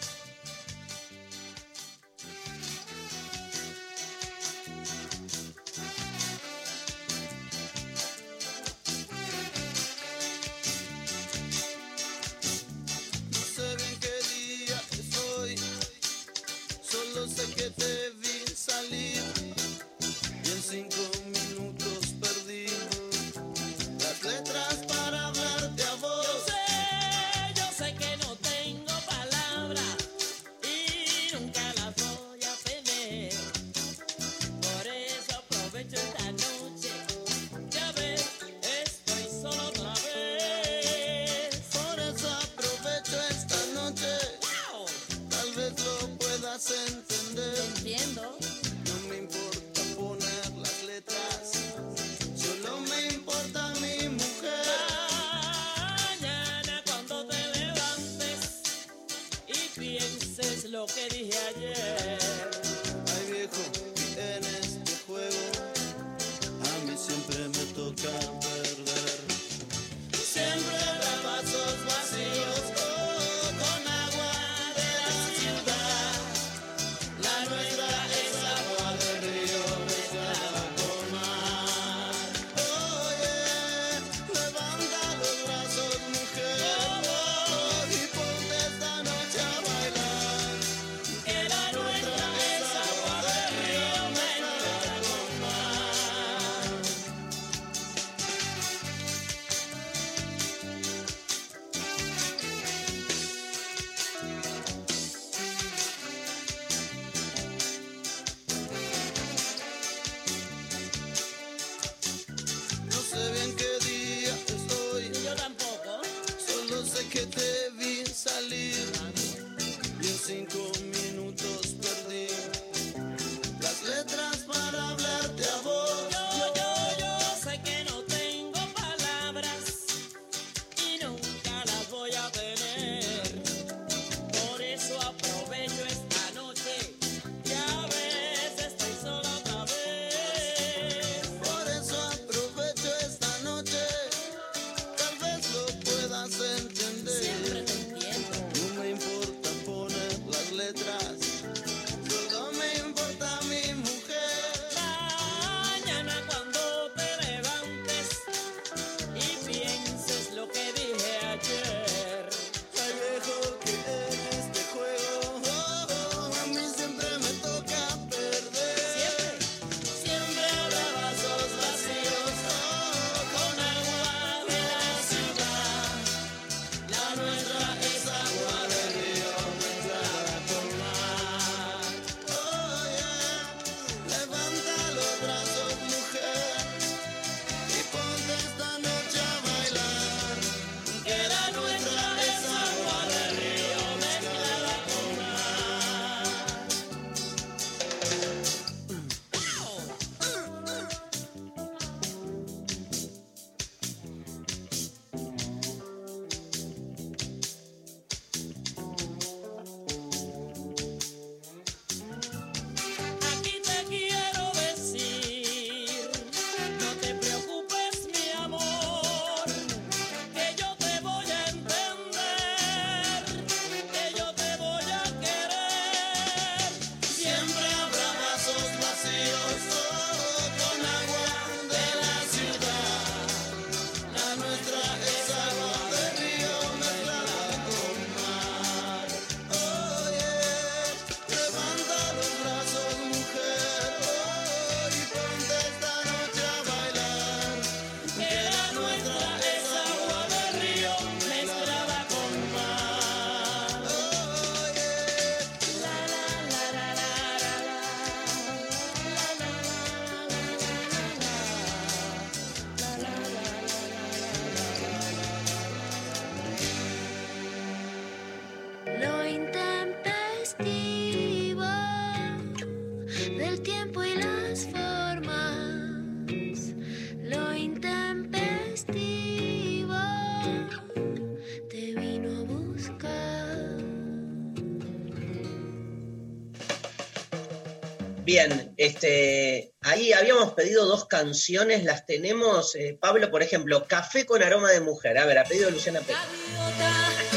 Este, ahí habíamos pedido dos canciones, las tenemos. eh, Pablo, por ejemplo, Café con aroma de mujer. A ver, ha pedido Luciana Pérez.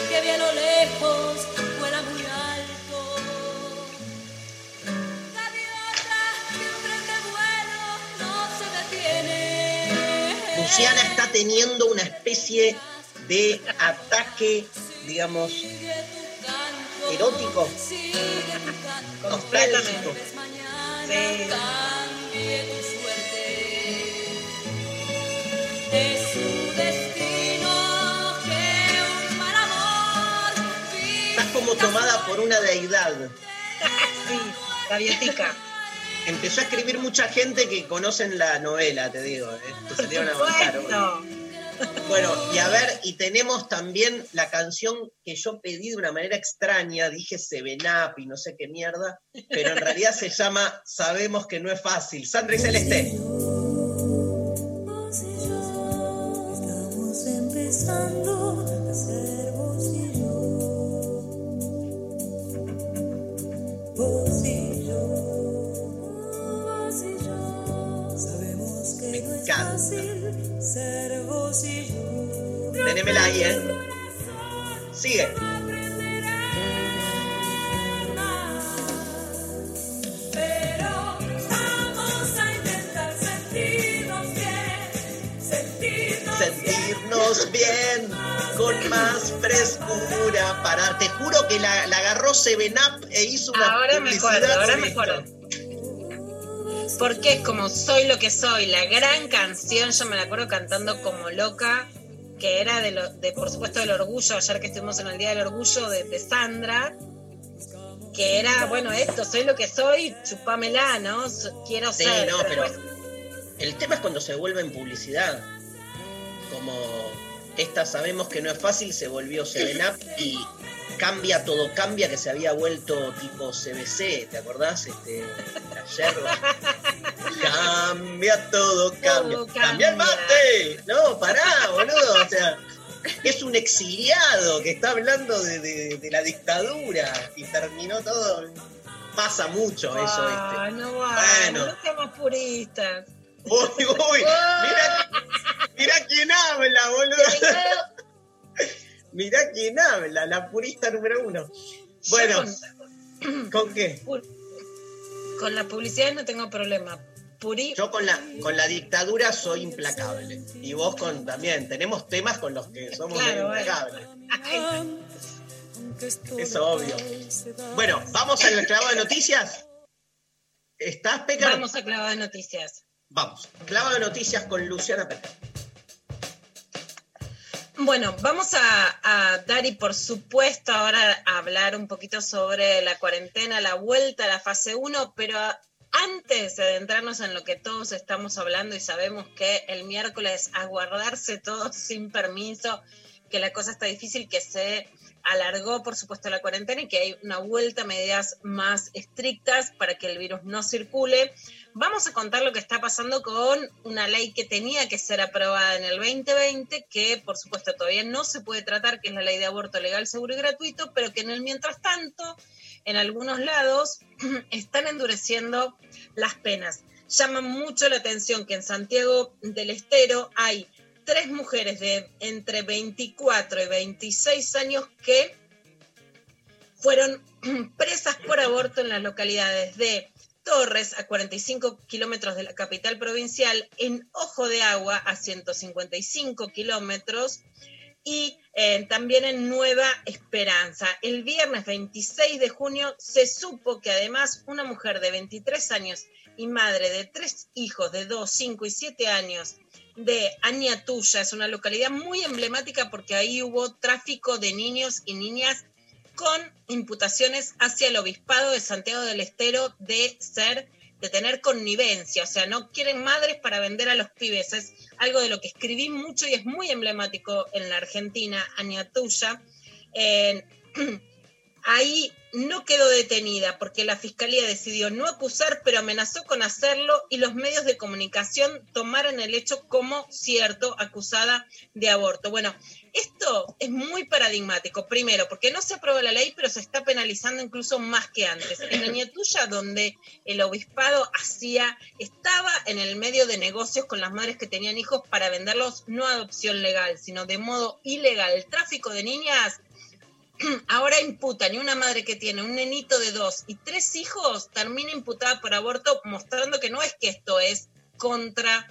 que vi a lo lejos, vuela muy alto. Gaviota, que un tren de vuelo no se detiene. Luciana está teniendo una especie de ataque, digamos, erótico. Nostálgico. Cambie tu suerte. Es su destino que un mal amor Estás como tomada por una deidad. Sí, gaviotica. Empezó a escribir mucha gente que conocen la novela, te digo. eh, que se dieron a hoy. Bueno, y a ver, y tenemos también la canción que yo pedí de una manera extraña, dije Seven Up y no sé qué mierda, pero en realidad se llama Sabemos que no es fácil. Sandra y Celeste. Tenémela ahí, ¿eh? Sigue. Pero vamos a intentar sentirnos bien, sentirnos Sentirnos bien, con más frescura. Para, te juro que la, la agarró Seven Up e hizo una ahora me publicidad. acuerdo, ahora me acuerdo. Porque es como Soy lo que soy, la gran canción, yo me la acuerdo cantando como loca, que era de, lo, de por supuesto del orgullo, ayer que estuvimos en el Día del Orgullo de, de Sandra, que era, bueno, esto, soy lo que soy, chupámela, ¿no? Quiero Sí, ser. no, pero el tema es cuando se vuelve en publicidad. Como esta sabemos que no es fácil, se volvió Seven Up y cambia todo, cambia que se había vuelto tipo CBC, ¿te acordás? Este, la yerba. Cambia todo, cambia. Todo Cambia el mate. No, pará, boludo. O sea, es un exiliado que está hablando de, de- de la dictadura y terminó todo. Pasa mucho eso, Ah, ¿viste? no, va, Bueno. no seamos puristas. Uy, uy, mira, mira quién habla, boludo. Mirá quién habla, la purista número uno. Bueno, ¿con qué? con, con la publicidad no tengo problema. Puri, Yo con la, con la dictadura soy implacable. Y vos con también. Tenemos temas con los que somos Claro, implacables. Es obvio. Bueno, vamos al clavo de noticias. ¿Estás, Peca? vamos a clavar noticias. Vamos. Clavo de noticias con Luciana Peca. Bueno, vamos a, dar y por supuesto ahora a hablar un poquito sobre la cuarentena, la vuelta a la fase 1, pero antes de adentrarnos en lo que todos estamos hablando y sabemos que el miércoles a guardarse todos sin permiso, que la cosa está difícil, que se alargó por supuesto la cuarentena y que hay una vuelta a medidas más estrictas para que el virus no circule. Vamos a contar lo que está pasando con una ley que tenía que ser aprobada en el 2020, que por supuesto todavía no se puede tratar, que es la ley de aborto legal, seguro y gratuito, pero que en el mientras tanto, en algunos lados, están endureciendo las penas. Llama mucho la atención que en Santiago del Estero hay tres mujeres de entre 24 y 26 años que fueron presas por aborto en las localidades de Torres, a 45 kilómetros de la capital provincial, en Ojo de Agua, a 155 kilómetros, y eh, también en Nueva Esperanza. El viernes 26 de junio se supo que además una mujer de 23 años y madre de tres hijos de 2, 5 y 7 años de Añatuya, es una localidad muy emblemática porque ahí hubo tráfico de niños y niñas con imputaciones hacia el obispado de Santiago del Estero de ser, de tener connivencia, o sea, no quieren madres para vender a los pibes, es algo de lo que escribí mucho y es muy emblemático en la Argentina, Añatuya. Eh, ahí no quedó detenida porque la fiscalía decidió no acusar, pero amenazó con hacerlo y los medios de comunicación tomaron el hecho como cierto, acusada de aborto. Bueno, esto es muy paradigmático. Primero, porque no se aprueba la ley, pero se está penalizando incluso más que antes. En Añetuya, donde el obispado hacía, estaba en el medio de negocios con las madres que tenían hijos para venderlos no a adopción legal, sino de modo ilegal. El tráfico de niñas ahora imputan y una madre que tiene un nenito de dos y tres hijos termina imputada por aborto, mostrando que no es que esto es contra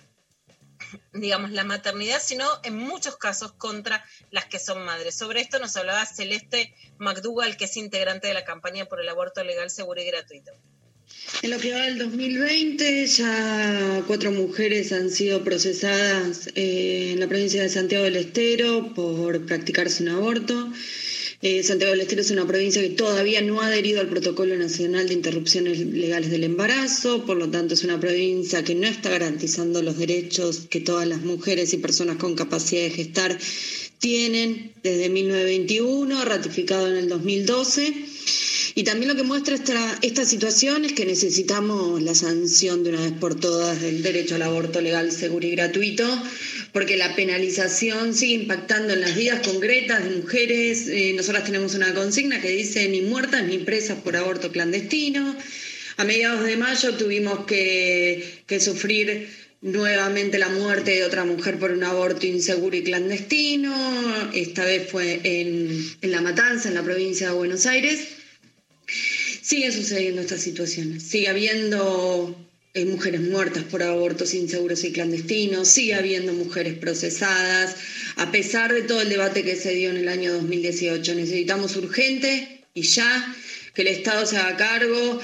digamos, la maternidad, sino en muchos casos contra las que son madres. Sobre esto nos hablaba Celeste McDougall, que es integrante de la campaña por el aborto legal, seguro y gratuito. En lo que va del 2020, ya cuatro mujeres han sido procesadas eh, en la provincia de Santiago del Estero por practicarse un aborto. Eh, Santiago del Estero es una provincia que todavía no ha adherido al Protocolo Nacional de Interrupciones Legales del Embarazo, por lo tanto es una provincia que no está garantizando los derechos que todas las mujeres y personas con capacidad de gestar tienen desde 1921, ratificado en el 2012. Y también lo que muestra esta, esta situación es que necesitamos la sanción de una vez por todas del derecho al aborto legal, seguro y gratuito, porque la penalización sigue impactando en las vidas concretas de mujeres. Eh, nosotras tenemos una consigna que dice ni muertas ni presas por aborto clandestino. A mediados de mayo tuvimos que, que sufrir nuevamente la muerte de otra mujer por un aborto inseguro y clandestino. Esta vez fue en, en La Matanza, en la provincia de Buenos Aires. Siguen sucediendo estas situaciones. Sigue habiendo eh, mujeres muertas por abortos inseguros y clandestinos, sigue habiendo mujeres procesadas, a pesar de todo el debate que se dio en el año 2018. Necesitamos urgente y ya que el Estado se haga cargo,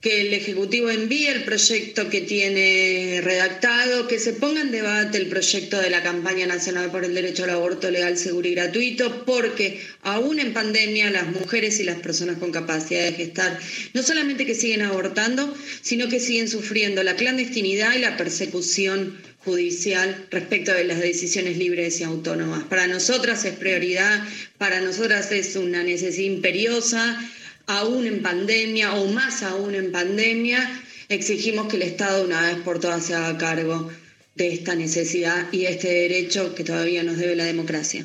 que el Ejecutivo envíe el proyecto que tiene redactado, que se ponga en debate el proyecto de la campaña nacional por el derecho al aborto legal, seguro y gratuito, porque aún en pandemia las mujeres y las personas con capacidad de gestar no solamente que siguen abortando, sino que siguen sufriendo la clandestinidad y la persecución judicial respecto de las decisiones libres y autónomas. Para nosotras es prioridad, para nosotras es una necesidad imperiosa aún en pandemia o más aún en pandemia, exigimos que el Estado una vez por todas se haga cargo de esta necesidad y este derecho que todavía nos debe la democracia.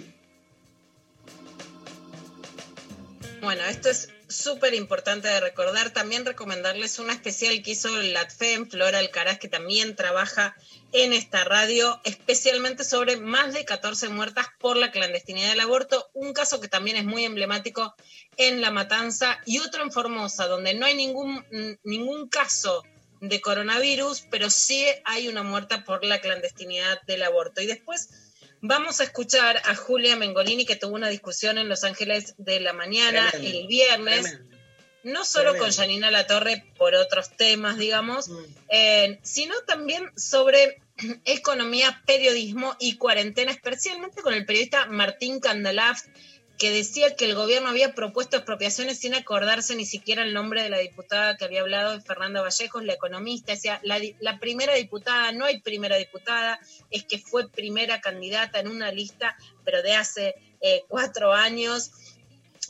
Bueno, esto es súper importante de recordar. También recomendarles una especial que hizo la FEM, Flora Alcaraz, que también trabaja en esta radio, especialmente sobre más de 14 muertas por la clandestinidad del aborto. Un caso que también es muy emblemático en La Matanza y otro en Formosa, donde no hay ningún, ningún caso de coronavirus, pero sí hay una muerta por la clandestinidad del aborto. Y después Vamos a escuchar a Julia Mengolini, que tuvo una discusión en Los Ángeles de la mañana Tremendo, el viernes, tremendo. no solo con. Janina Latorre por otros temas, digamos, Mm. eh, sino también sobre economía, periodismo y cuarentena, especialmente con el periodista Martín Candelaff, que decía que el gobierno había propuesto expropiaciones sin acordarse ni siquiera el nombre de la diputada que había hablado, Fernanda Vallejos, la economista. Decía, la, primera diputada, no hay primera diputada, es que fue primera candidata en una lista, pero de hace eh, cuatro años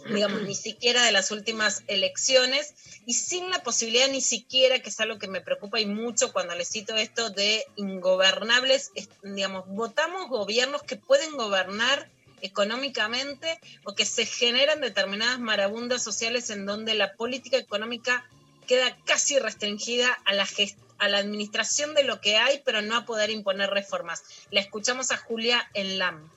digamos, ni siquiera de las últimas elecciones y sin la posibilidad ni siquiera, que es algo que me preocupa y mucho cuando le cito esto, de ingobernables, es- digamos, votamos gobiernos que pueden gobernar económicamente o que se generan determinadas marabundas sociales en donde la política económica queda casi restringida a la a la administración de lo que hay, pero no a poder imponer reformas. La escuchamos a Julia en LAM.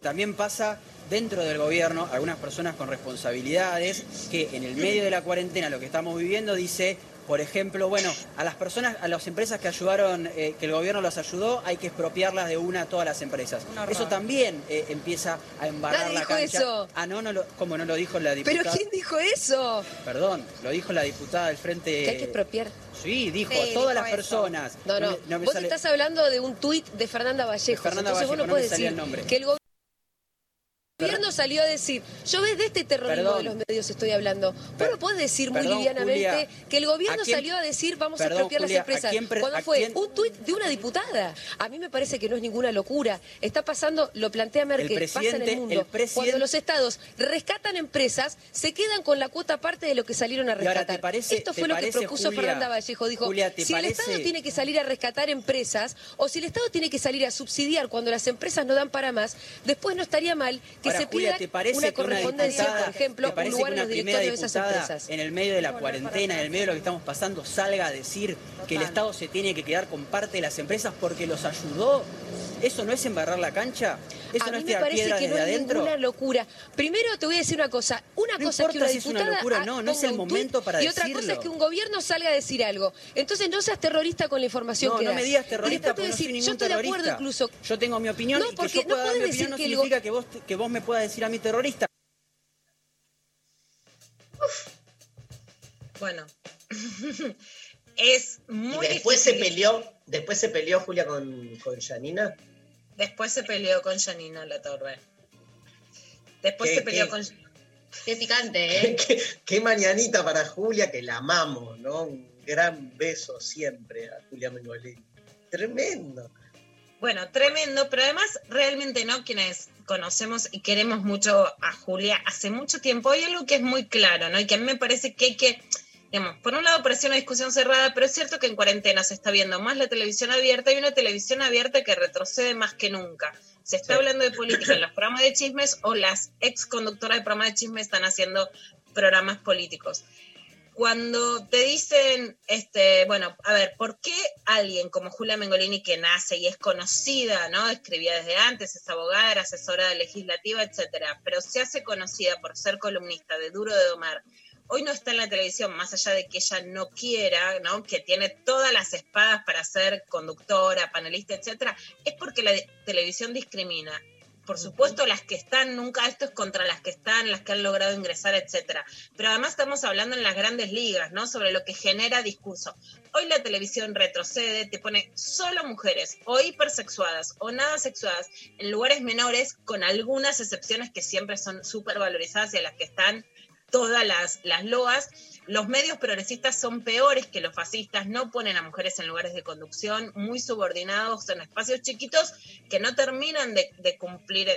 También pasa dentro del gobierno, algunas personas con responsabilidades, que en el medio de la cuarentena lo que estamos viviendo dice, por ejemplo, bueno, a las personas, a las empresas que ayudaron, eh, que el gobierno los ayudó, hay que expropiarlas de una a todas las empresas. Eso también eh, empieza a embarrar Nadie la dijo cancha. eso. Ah, no, no lo, ¿cómo no lo dijo la diputada? ¿Pero quién dijo eso? Perdón, lo dijo la diputada del Frente... Que hay que expropiar. Sí, dijo, Sí, a todas dijo las eso. personas. No, no. me- no me vos sale- estás hablando de un tuit de Fernanda Vallejo. Fernanda Entonces vos Vallejo, no no me puedes decir el nombre. que el go- gobierno salió a decir, yo ves de este terrorismo Perdón. de los medios estoy hablando. Vos no podés decir muy perdón, livianamente Julia, que el gobierno ¿a quién- salió a decir vamos Perdón, a expropiar Julia, las ¿a empresas. pre- ¿Cuándo a fue? quién- Un tuit de una diputada. A mí me parece que no es ninguna locura. Está pasando, lo plantea Merkel, pasa en el mundo. el presidente- Cuando los estados rescatan empresas, se quedan con la cuota parte de lo que salieron a Y ahora, ¿te rescatar. parece- Esto fue lo que propuso Julia, Fernanda Vallejo. Dijo, Julia, ¿te si el Estado tiene que salir a rescatar empresas o si el Estado tiene que salir a subsidiar cuando las empresas no dan para más, después no estaría mal que Ahora, se Julia, pida ¿te parece una que una correspondencia, diputada- por ejemplo, ¿te parece un lugar que una primera directorios de esas diputada empresas? en el medio de la cuarentena, en el medio de lo que estamos pasando, salga a decir que el Estado se tiene que quedar con parte de las empresas porque los ayudó? ¿Eso no es embarrar la cancha? ¿Eso a no mí me parece que no es adentro? ninguna locura. Primero te voy a decir una cosa. Una No cosa es que una si es una locura, no, no es el un momento para Y otra cosa decirlo. es que un gobierno salga a decir algo. Entonces no seas terrorista con la información No, que no das. me digas Y terrorista porque no soy decir, ningún yo estoy de acuerdo incluso. Yo tengo mi opinión No, y que porque yo no pueda dar mi puedes opinión no decir que el significa que vos, que vos me puedas decir a mí terrorista. Bueno, es Y muy después se peleó, después se peleó Julia con, con Janina. Después se peleó con Janina La Torre. Después ¿Qué- se peleó qué? con. Qué picante, ¿eh? qué, qué mañanita para Julia, que la amamos, ¿no? Un gran beso siempre a Julia Mengolini. Tremendo. Bueno, tremendo, pero además realmente no quienes conocemos y queremos mucho a Julia hace mucho tiempo. Hay algo que es muy claro, ¿no? Y que a mí me parece que hay que, digamos, por un lado parece una discusión cerrada, pero es cierto que en cuarentena se está viendo más la televisión abierta y una televisión abierta que retrocede más que nunca. Se está Sí. hablando de política en los programas de chismes o las ex conductoras de programas de chismes están haciendo programas políticos cuando te dicen, este, bueno, a ver, ¿por qué alguien como Julia Mengolini que nace y es conocida, ¿no? Escribía desde antes, es abogada, era asesora legislativa, etcétera, pero se hace conocida por ser columnista de Duro de Domar. Hoy no está en la televisión, más allá de que ella no quiera, ¿no? Que tiene todas las espadas para ser conductora, panelista, etcétera, es porque la televisión discrimina por supuesto las que están, nunca esto es contra las que están, las que han logrado ingresar, etcétera. Pero además estamos hablando en las grandes ligas, ¿no? Sobre lo que genera discurso. Hoy la televisión retrocede, te pone solo mujeres, o hipersexuadas, o nada sexuadas, en lugares menores, con algunas excepciones que siempre son súper valorizadas y a las que están todas las, las loas. Los medios progresistas son peores que los fascistas, no ponen a mujeres en lugares de conducción, muy subordinados en espacios chiquitos que no terminan de, de cumplir,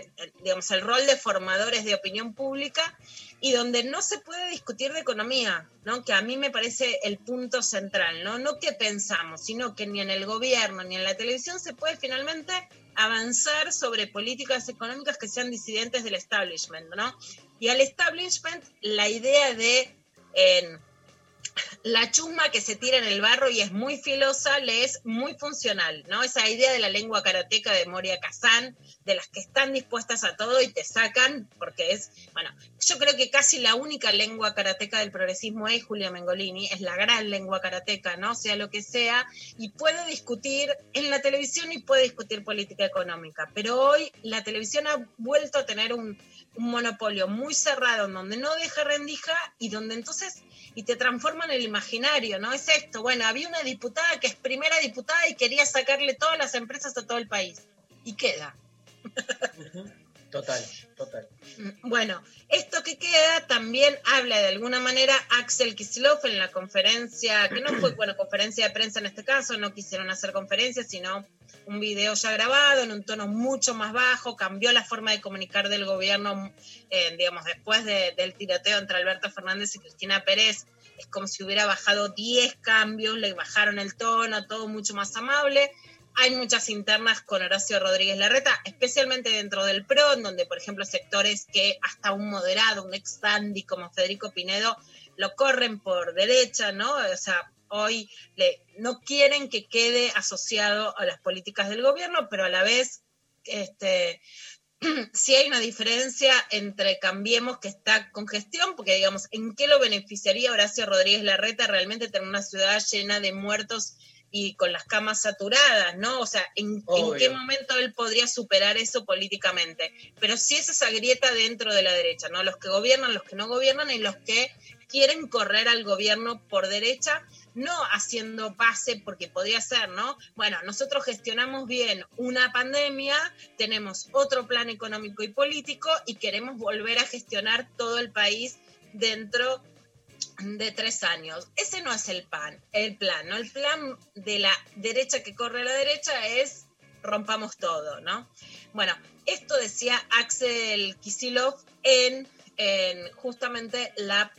digamos, el rol de formadores de opinión pública y donde no se puede discutir de economía, ¿no? Que a mí me parece el punto central, ¿no? No que pensamos, sino que ni en el gobierno ni en la televisión se puede finalmente avanzar sobre políticas económicas que sean disidentes del establishment, ¿no? Y al establishment la idea de en la chusma que se tira en el barro y es muy filosa, le es muy funcional, ¿no? Esa idea de la lengua karateca de Moria Kazan, de las que están dispuestas a todo y te sacan, porque es, bueno, yo creo que casi la única lengua karateca del progresismo es Julia Mengolini, es la gran lengua karateca, ¿no? Sea lo que sea, y puede discutir en la televisión y puede discutir política económica, pero hoy la televisión ha vuelto a tener un, monopolio muy cerrado en donde no deja rendija y donde entonces y te transforma en el imaginario, ¿no? Es esto, bueno, había una diputada que es primera diputada y quería sacarle todas las empresas a todo el país. Y queda. Total, total. Bueno, esto que queda también habla de alguna manera Axel Kisilov en la conferencia, que no fue, bueno, conferencia de prensa en este caso, no quisieron hacer conferencia, sino un video ya grabado en un tono mucho más bajo, cambió la forma de comunicar del gobierno, eh, digamos, después de- del tiroteo entre Alberto Fernández y Cristina Pérez, es como si hubiera bajado 10 cambios, le bajaron el tono, todo mucho más amable. Hay muchas internas con Horacio Rodríguez Larreta, especialmente dentro del PRO, donde, por ejemplo, sectores que hasta un moderado, un ex dandy como Federico Pinedo, lo corren por derecha, ¿no? O sea, hoy no quieren que quede asociado a las políticas del gobierno, pero a la vez, este, sí hay una diferencia entre Cambiemos, que está con gestión, porque digamos, ¿en qué lo beneficiaría Horacio Rodríguez Larreta realmente tener una ciudad llena de muertos y con las camas saturadas, ¿no? O sea, ¿en, qué momento él podría superar eso políticamente? Pero sí es esa grieta dentro de la derecha, ¿no? Los que gobiernan, los que no gobiernan y los que quieren correr al gobierno por derecha, no haciendo base, porque podría ser, ¿no? Bueno, nosotros gestionamos bien una pandemia, tenemos otro plan económico y político y queremos volver a gestionar todo el país dentro de tres años. Ese no es el pan, el plan, ¿no? El plan de la derecha que corre a la derecha es rompamos todo, ¿no? Bueno, esto decía Axel Kisilov en, en justamente la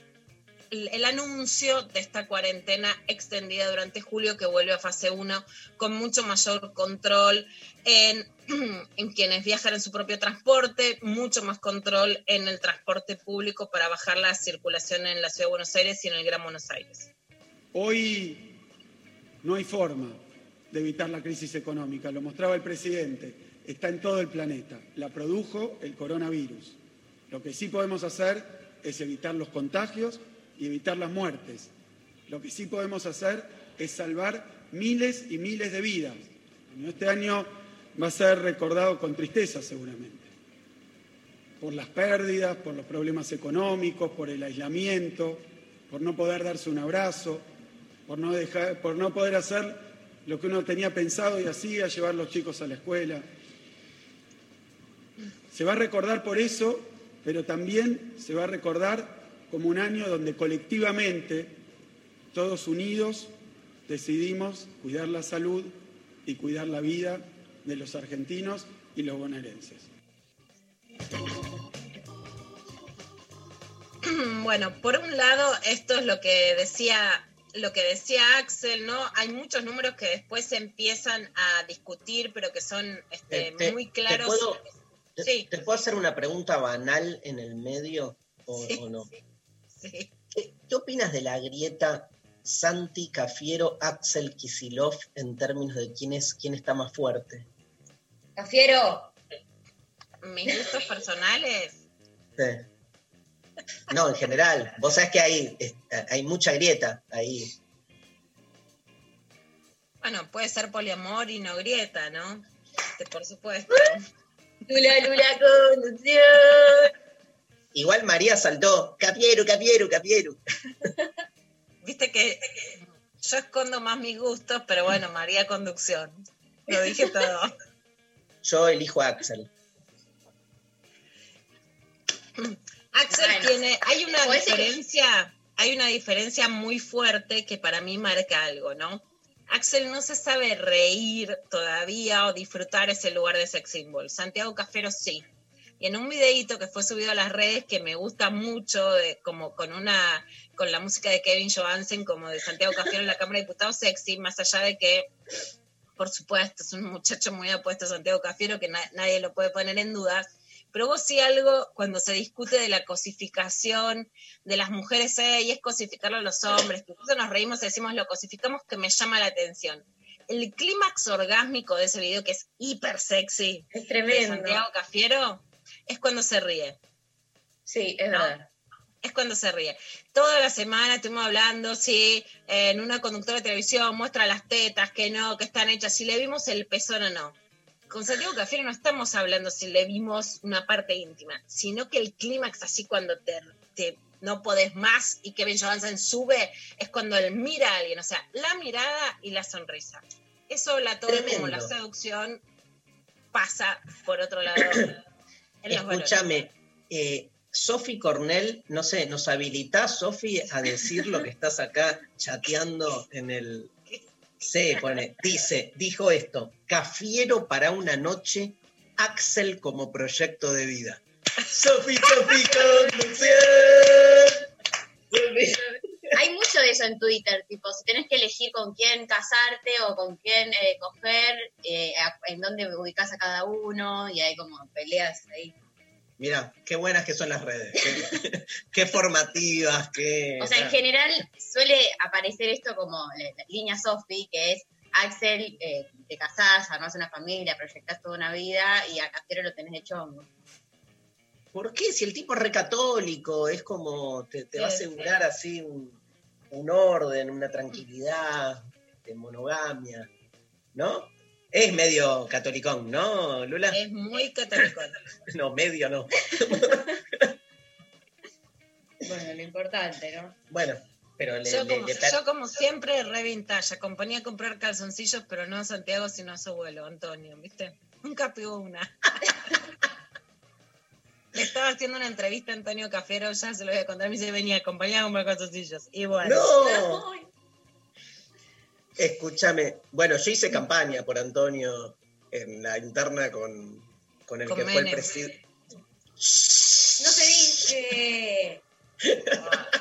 el anuncio de esta cuarentena extendida durante julio que vuelve a fase 1 con mucho mayor control en, en, quienes viajan en su propio transporte, mucho más control en el transporte público para bajar la circulación en la Ciudad de Buenos Aires y en el Gran Buenos Aires. Hoy no hay forma de evitar la crisis económica, lo mostraba el presidente, está en todo el planeta, la produjo el coronavirus. Lo que sí podemos hacer es evitar los contagios y evitar las muertes. Lo que sí podemos hacer es salvar miles y miles de vidas. Este año va a ser recordado con tristeza seguramente, por las pérdidas, por los problemas económicos, por el aislamiento, por no poder darse un abrazo, por no, dejar, por no poder hacer lo que uno tenía pensado y hacía, llevar los chicos a la escuela. Se va a recordar por eso, pero también se va a recordar como un año donde colectivamente, todos unidos, decidimos cuidar la salud y cuidar la vida de los argentinos y los bonaerenses. Bueno, por un lado, esto es lo que decía lo que decía Axel, ¿no? Hay muchos números que después se empiezan a discutir, pero que son este, te- muy te claros. te- Sí. ¿Te puedo hacer una pregunta banal en el medio o, Sí, o no? Sí. ¿Qué, qué opinas de la grieta Santi Cafiero Axel Kisilov en términos de quién es quién está más fuerte? Cafiero, Mis gustos personales. Sí. No, en general. Vos sabés que hay, hay mucha grieta ahí. Bueno, puede ser poliamor y no grieta, ¿no? Por supuesto. Lula, Lula, conducción. Igual María saltó, Cafiero, Cafiero, Cafiero. Viste que yo escondo más mis gustos, pero bueno, María Conducción. Lo dije todo. Yo elijo a Axel. Axel Bueno, tiene, hay una diferencia, hay una diferencia muy fuerte que para mí marca algo, ¿no? Axel no se sabe reír todavía o disfrutar ese lugar de sex symbol. Santiago Cafero sí. Y en un videíto que fue subido a las redes que me gusta mucho, de, como con una, con la música de Kevin Johansen, como de Santiago Cafero en la Cámara de Diputados sexy, más allá de que, por supuesto, es un muchacho muy apuesto Santiago Cafiero, que na- nadie lo puede poner en dudas, pero vos sí algo, cuando se discute de la cosificación de las mujeres, eh, y es cosificarlo a los hombres, que incluso nos reímos y decimos lo cosificamos, que me llama la atención. El clímax orgásmico de ese video, que es hiper sexy, Es de tremendo. Santiago Cafiero, es cuando se ríe. Sí, es No. verdad. Es cuando se ríe. Toda la semana estuvimos hablando, si en una conductora de televisión muestra las tetas, que no, que están hechas, si le vimos el pezón o no. Con Santiago Cafiero no estamos hablando si le vimos una parte íntima, sino que el clímax, así cuando te, te- no podés más y Kevin Johansen sube, es cuando él mira a alguien, o sea, la mirada y la sonrisa. Eso la todo como la seducción pasa por otro lado. Escúchame, eh, Sofi Cornell, no sé, ¿nos habilitás, Sofi, a decir lo que estás acá chateando en el. Sí, pone, dice, dijo esto: Cafiero para una noche, Axel como proyecto de vida. Sofi, Sofi, conducción. Hay mucho de eso en Twitter, tipo, si tenés que elegir con quién casarte o con quién eh, coger, eh, a- en dónde ubicás a cada uno, y hay como peleas ahí. Mira, qué buenas que son las redes. Qué, qué formativas, qué. O sea, en general suele aparecer esto como la, la línea Sophie, que es Axel, eh, te casás, armás una familia, proyectás toda una vida, y a Cafiero lo tenés hecho hongo. ¿Por qué? Si el tipo es recatólico, es como te, te va a Sí, asegurar así un, un orden, una tranquilidad. este, monogamia, ¿no? Es medio catolicón, ¿no, Lula? Es muy católico. No, medio no. Bueno, lo importante, ¿no? Bueno, pero le, Yo le- como, le yo como siempre, re vintage. Acompañé a comprar calzoncillos, pero no a Santiago, sino a su abuelo, Antonio, ¿viste? Nunca pegó una. Le estaba haciendo una entrevista a Antonio Cafero, ya se lo voy a contar. Me dice, venía, acompañá a comprar calzoncillos. Y bueno. ¡No! Escúchame. Bueno, yo hice campaña por Antonio en la interna con, con el Con que fue el presidente. No se dice.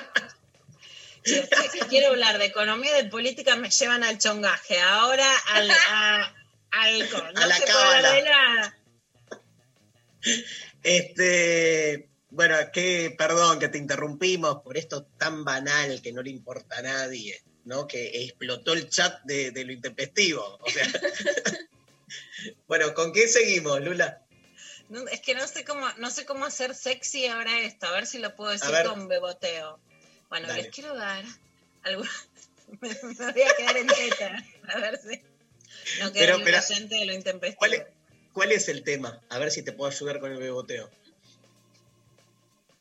Si quiero hablar de economía y de política, me llevan al chongaje. Ahora al, a, al No A la se puede hablar cábala. de nada. Este, bueno, que, perdón que te interrumpimos por esto tan banal que no le importa a nadie, ¿no? Que explotó el chat de, de lo intempestivo. O sea. bueno, ¿con qué seguimos, Lula? No, es que no sé cómo, no sé cómo hacer sexy ahora esto, a ver si lo puedo decir con beboteo. Bueno, Dale. les quiero dar algo. me, me voy a quedar en teta, a ver si. No Pero, queda pero, oyente de lo intempestivo. ¿Cuál es, cuál es el tema? A ver si te puedo ayudar con el beboteo.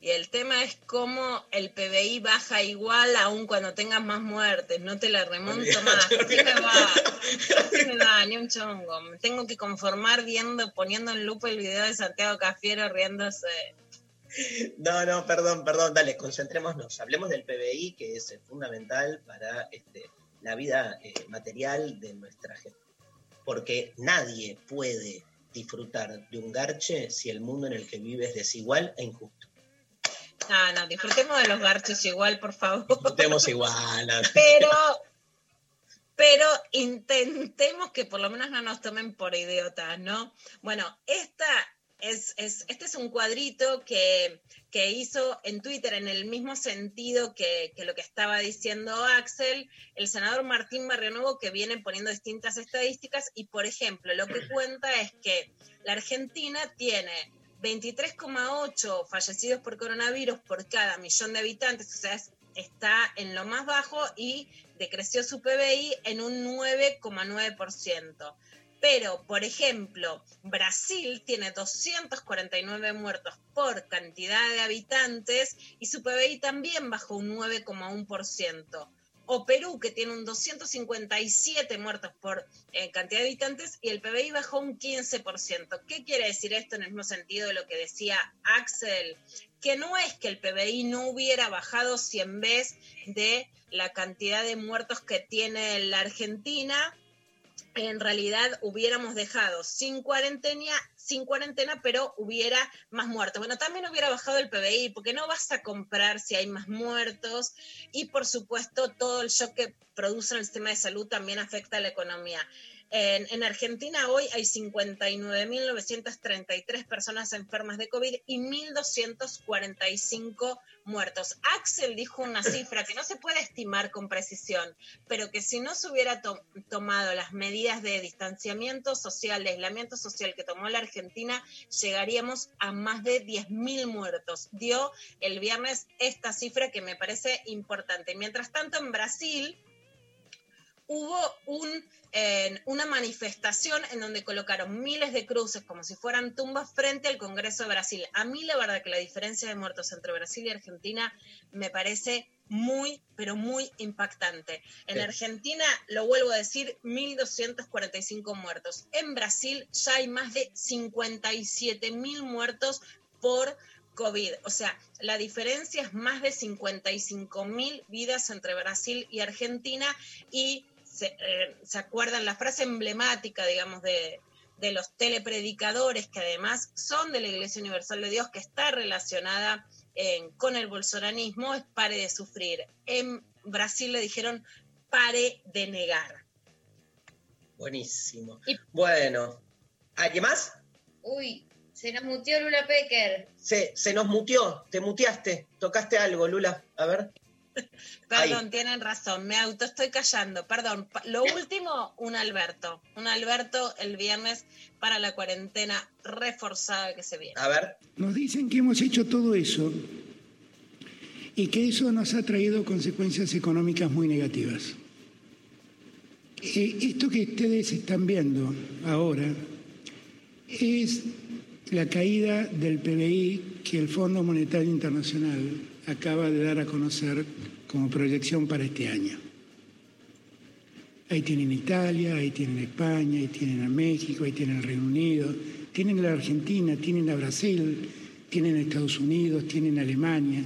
Y el tema es cómo el PBI baja igual aun cuando tengas más muertes. No te la remonto más. Así me va. Así me va, ni un chongo. Me tengo que conformar viendo, poniendo en lupa el video de Santiago Cafiero riéndose. No, no, perdón, perdón, dale, concentrémonos. Hablemos del PBI, que es eh, fundamental para este, la vida eh, material de nuestra gente. Porque nadie puede disfrutar de un garche si el mundo en el que vive es desigual e injusto. No, no, disfrutemos de los garchos igual, por favor. Disfrutemos igual. Pero, pero intentemos que por lo menos no nos tomen por idiotas, ¿no? Bueno, esta es, es- este es un cuadrito que, que hizo en Twitter en el mismo sentido que, lo que estaba diciendo Axel, el senador Martín Barrionuevo, que viene poniendo distintas estadísticas y, por ejemplo, lo que cuenta es que la Argentina tiene 23,8 fallecidos por coronavirus por cada millón de habitantes, o sea, es- está en lo más bajo y decreció su PBI en un 9,9%. Pero, por ejemplo, Brasil tiene 249 muertos por cantidad de habitantes y su PBI también bajó un 9,1%. O Perú, que tiene un 257 muertos por eh, cantidad de habitantes y el PBI bajó un 15%. ¿Qué quiere decir esto en el mismo sentido de lo que decía Axel? Que no es que el PBI no hubiera bajado si en vez de la cantidad de muertos que tiene la Argentina, en realidad hubiéramos dejado sin cuarentena, sin cuarentena, pero hubiera más muertos. Bueno, también hubiera bajado el PBI, porque no vas a comprar si hay más muertos y por supuesto todo el shock que produce en el sistema de salud también afecta a la economía. En, en Argentina hoy hay 59.933 personas enfermas de COVID y 1.245 muertos. Axel dijo una cifra que no se puede estimar con precisión, pero que si no se hubiera to- tomado las medidas de distanciamiento social, de aislamiento social que tomó la Argentina, llegaríamos a más de 10.000 muertos. Dio el viernes esta cifra que me parece importante. Mientras tanto, en Brasil hubo un, eh, una manifestación en donde colocaron miles de cruces como si fueran tumbas frente al Congreso de Brasil. A mí la verdad que la diferencia de muertos entre Brasil y Argentina me parece muy, pero muy impactante. En Sí. Argentina, lo vuelvo a decir, 1.245 muertos. En Brasil ya hay más de 57.000 muertos por COVID. O sea, la diferencia es más de 55 mil vidas entre Brasil y Argentina y se, eh, ¿se acuerdan la frase emblemática, digamos, de, de los telepredicadores que además son de la Iglesia Universal de Dios, que está relacionada eh, con el bolsonarismo, es pare de sufrir. En Brasil le dijeron pare de negar. Buenísimo. Bueno, ¿alguien más? Uy, se nos mutió Lula Pecker. Se, se nos mutió, te muteaste, tocaste algo, Lula. A ver. Perdón, Ahí. tienen razón, me auto estoy callando. Perdón, lo último, un Alberto. Un Alberto el viernes para la cuarentena reforzada que se viene. A ver. Nos dicen que hemos hecho todo eso y que eso nos ha traído consecuencias económicas muy negativas. Eh, esto que ustedes están viendo ahora es la caída del PBI que el Fondo Monetario Internacional acaba de dar a conocer como proyección para este año. Ahí tienen Italia, ahí tienen España, ahí tienen a México, ahí tienen el Reino Unido, tienen la Argentina, tienen a Brasil, tienen a Estados Unidos, tienen a Alemania,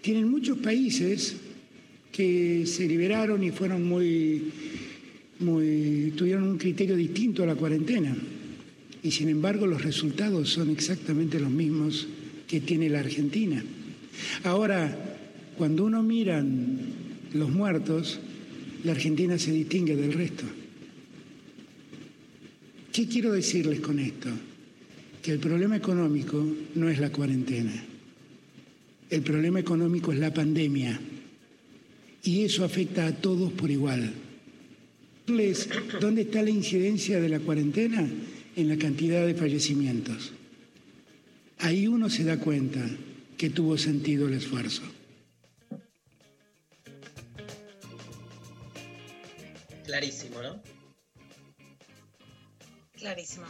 tienen muchos países que se liberaron y fueron muy, muy, tuvieron un criterio distinto a la cuarentena. Y sin embargo los resultados son exactamente los mismos que tiene la Argentina. Ahora, cuando uno mira los muertos, la Argentina se distingue del resto. ¿Qué quiero decirles con esto? Que el problema económico no es la cuarentena. El problema económico es la pandemia. Y eso afecta a todos por igual. ¿Dónde está la incidencia de la cuarentena? En la cantidad de fallecimientos. Ahí uno se da cuenta que tuvo sentido el esfuerzo. Clarísimo, ¿no? Clarísimo.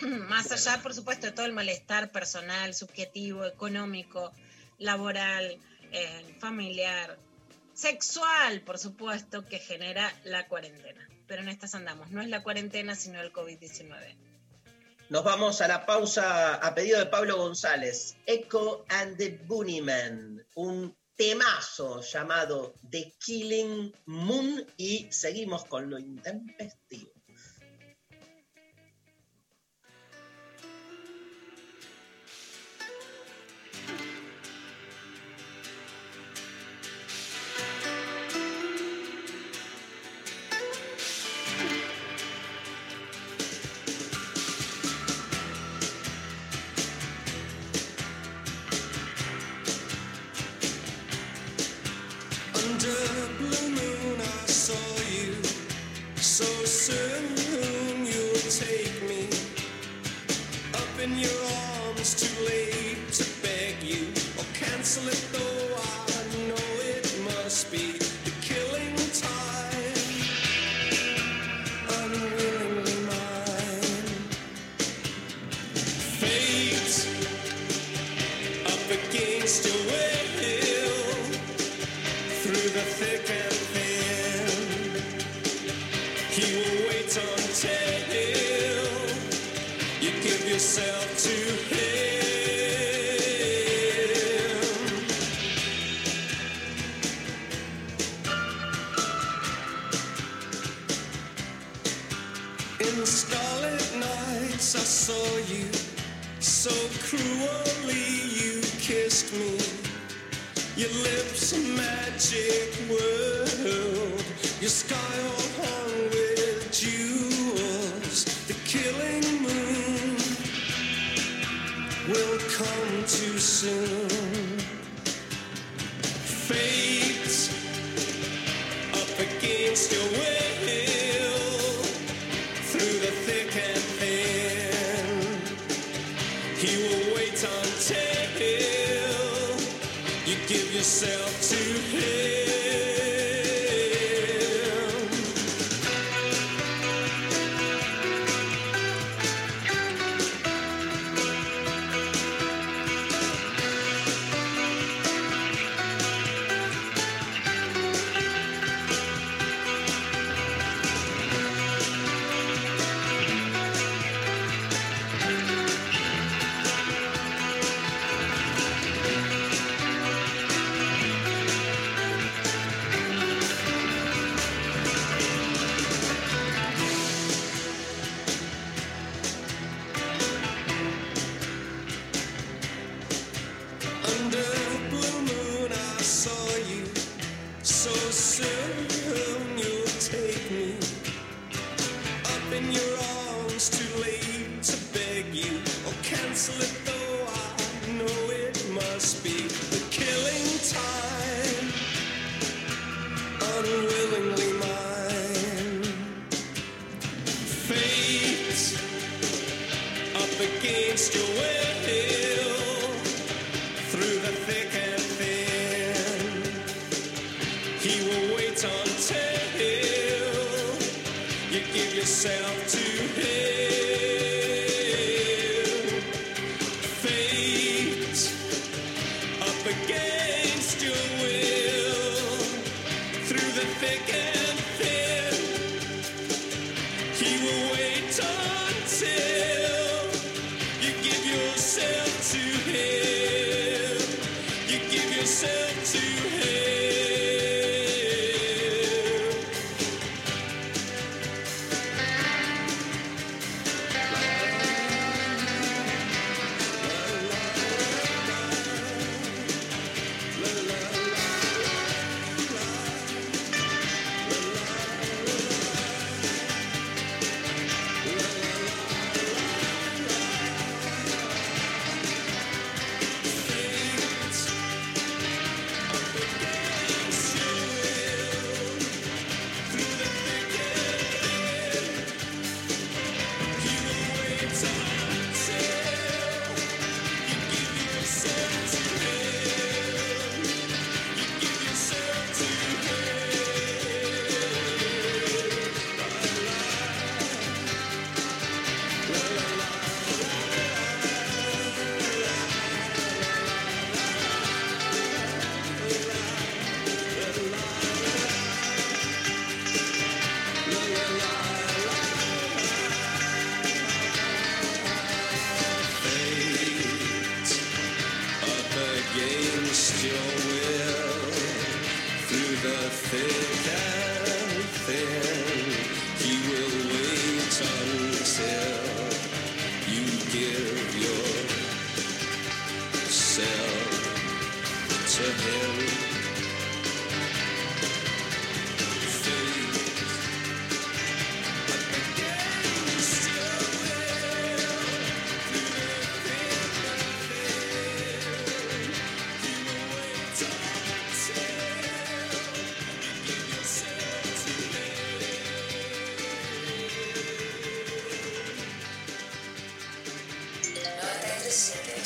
Más allá, por supuesto, de todo el malestar personal, subjetivo, económico, laboral, eh, familiar, sexual, por supuesto, que genera la cuarentena. Pero en estas andamos. No es la cuarentena, sino el COVID-19. Nos vamos a la pausa a pedido de Pablo González. Echo and the Bunnymen, un temazo llamado The Killing Moon y seguimos con lo intempestivo.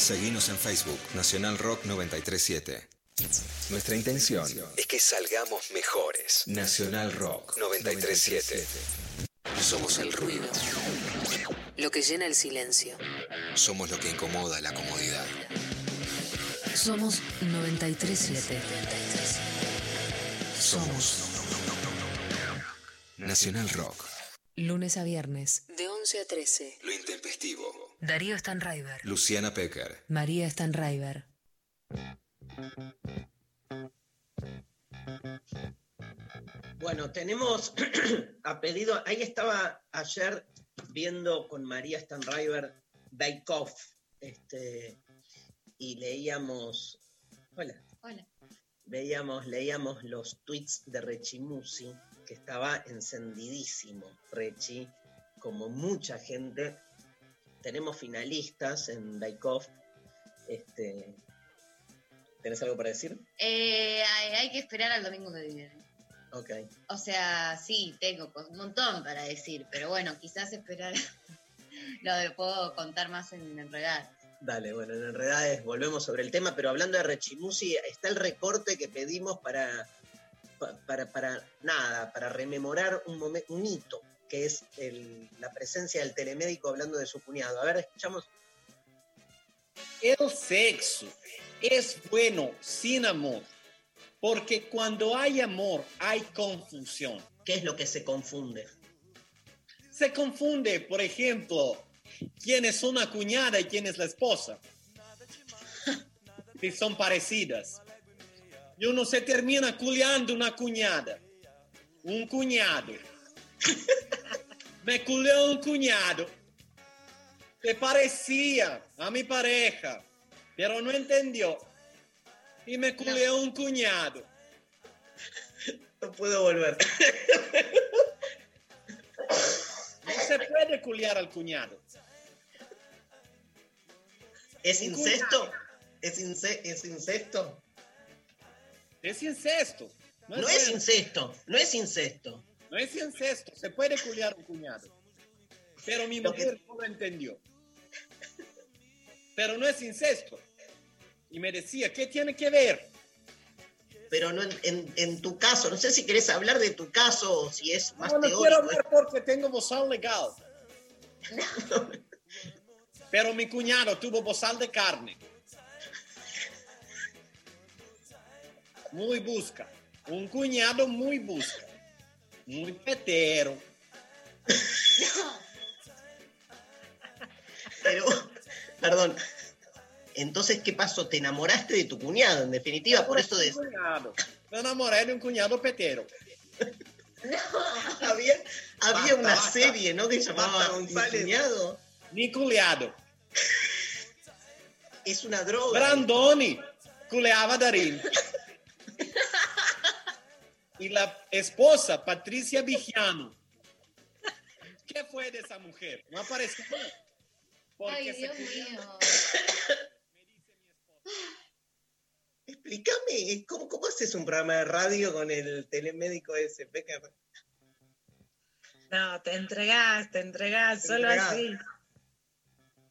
Seguinos en Facebook, Nacional Rock 937. Nuestra intención es que salgamos mejores. Nacional Rock 937. Somos el ruido. Lo que llena el silencio. Somos lo que incomoda la comodidad. Somos 937. Somos Nacional Rock. Lunes a viernes. De 11 a 13. Darío Stanraiver. Luciana Pecker. María Stanraiver. Bueno, tenemos a pedido, ahí estaba ayer viendo con María Stanriver Bake Off, este, y leíamos, hola, Hola. veíamos, leíamos los tweets de Rechimusi, que estaba encendidísimo, Rechi, como mucha gente. Tenemos finalistas en Off. Este, ¿Tenés algo para decir? Eh, hay, hay que esperar al domingo que viene. Ok. O sea, sí, tengo un montón para decir, pero bueno, quizás esperar lo puedo contar más en enredar. Dale, bueno, en realidad volvemos sobre el tema, pero hablando de Rechimusi, está el recorte que pedimos para, pa- para, para nada, para rememorar un, momen- un hito, que es el- la presencia del telemédico hablando de su cuñado. A ver, escuchamos. El sexo es bueno sin amor, porque cuando hay amor hay confusión. ¿Qué es lo que se confunde? Se confunde, por ejemplo, quién es una cuñada y quién es la esposa. Si son parecidas. Y uno se termina culeando una cuñada. Un cuñado. Me culeó un cuñado que parecía a mi pareja, pero no entendió. Y me culeó un cuñado. No puedo volver. No se puede culiar al cuñado. ¿Es Un incesto? ¿Es, ince- es incesto? Es incesto. No, es incesto, no es incesto. No es incesto, se puede culiar un cuñado. Pero mi mujer no lo entendió. Pero no es incesto. Y me decía, ¿qué tiene que ver? pero no en, en- en tu caso. No sé si querés hablar de tu caso o si es más No, no teórico. quiero hablar porque tengo bozal legal. Pero mi cuñado tuvo bozal de carne. Muy busca. Un cuñado muy busca. Muy petero. Pero, perdón. Entonces, ¿qué pasó? ¿Te enamoraste de tu cuñado, en definitiva? Por eso de... Cuñado. Me enamoré de un cuñado petero. había, había Basta, una basta. serie, ¿no? Que se llamaba Mi cuñado. Mi culiado. Es una droga. Brandoni culeaba Darín. Y la esposa, Patricia Vigiano. ¿Qué fue de esa mujer? No apareció. Porque Ay, Dios mío. Explícame, ¿cómo, ¿cómo haces un programa de radio con el telemédico ese? No, te entregás, te entregás, Te solo entregás. así.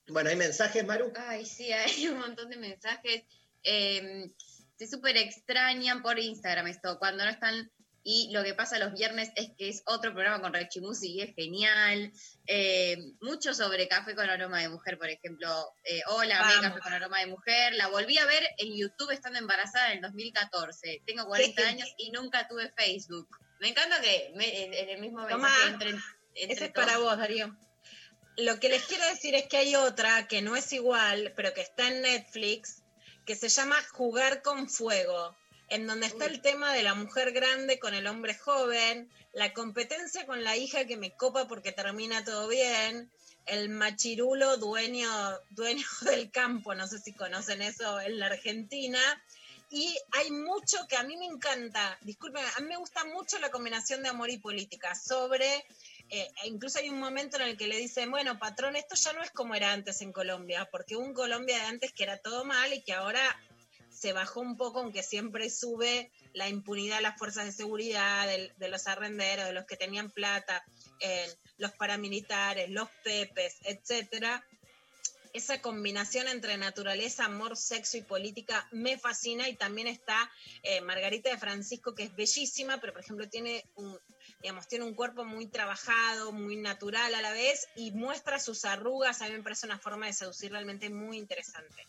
Bueno, ¿hay mensajes, Maru? Ay, sí, hay un montón de mensajes. Eh, se súper extrañan por Instagram esto, cuando no están. Y lo que pasa los viernes es que es otro programa con Rechi Music y es genial. Eh, mucho sobre Café con Aroma de Mujer, por ejemplo. Eh, hola, Vamos. Café con Aroma de Mujer. La volví a ver en YouTube estando embarazada en el 2014. Tengo 40 Sí. años y nunca tuve Facebook. Me encanta que me- en, en el mismo Tomá, entren. entre Ese es todos. para vos, Darío. Lo que les quiero decir es que hay otra que no es igual, pero que está en Netflix, que se llama Jugar con Fuego, en donde está el tema de la mujer grande con el hombre joven, la competencia con la hija que me copa porque termina todo bien, el machirulo dueño, dueño del campo, no sé si conocen eso en la Argentina. Y hay mucho que a mí me encanta, disculpen, a mí me gusta mucho la combinación de amor y política sobre eh, e incluso hay un momento en el que le dicen, bueno, patrón, esto ya no es como era antes en Colombia, porque un Colombia de antes que era todo mal y que ahora se bajó un poco, aunque siempre sube la impunidad a las fuerzas de seguridad, de, los arrenderos, de los que tenían plata, eh, los paramilitares, los pepes, etcétera. Esa combinación entre naturaleza, amor, sexo y política me fascina y también está eh, Margarita de Francisco, que es bellísima, pero por ejemplo tiene un, digamos, tiene un cuerpo muy trabajado, muy natural a la vez y muestra sus arrugas. A mí me parece una forma de seducir realmente muy interesante.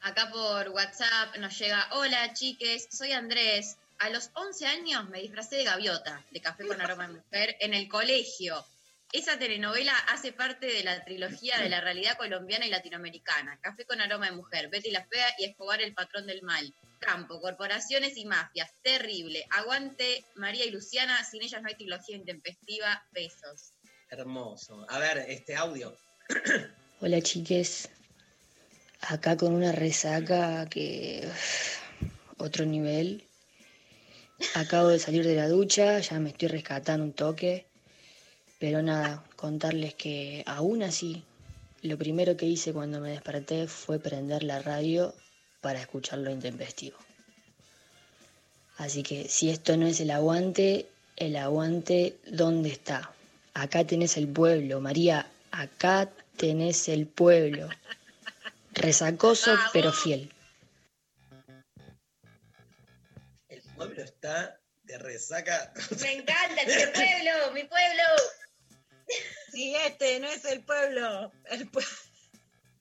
Acá por WhatsApp nos llega, hola chiques, soy Andrés. A los 11 años me disfracé de gaviota, de Café con Aroma de Mujer, en el colegio. Esa telenovela hace parte de la trilogía de la realidad colombiana y latinoamericana. Café con Aroma de Mujer, Betty la Fea y Escobar el Patrón del Mal. Campo, corporaciones y mafias. Terrible. Aguante María y Luciana, sin ellas no hay trilogía intempestiva. Besos. Hermoso. A ver, este audio. Hola chiques, acá con una resaca que otro nivel. Acabo de salir de la ducha, ya me estoy rescatando un toque, pero nada, contarles que aún así, lo primero que hice cuando me desperté fue prender la radio para escuchar lo intempestivo. Así que si esto no es el aguante, el aguante, ¿dónde está? Acá tenés el pueblo, María, acá tenés el pueblo. Resacoso, pero fiel. El pueblo está de resaca. Me encanta, mi pueblo, mi pueblo. Sí, este no es el pueblo. El pue-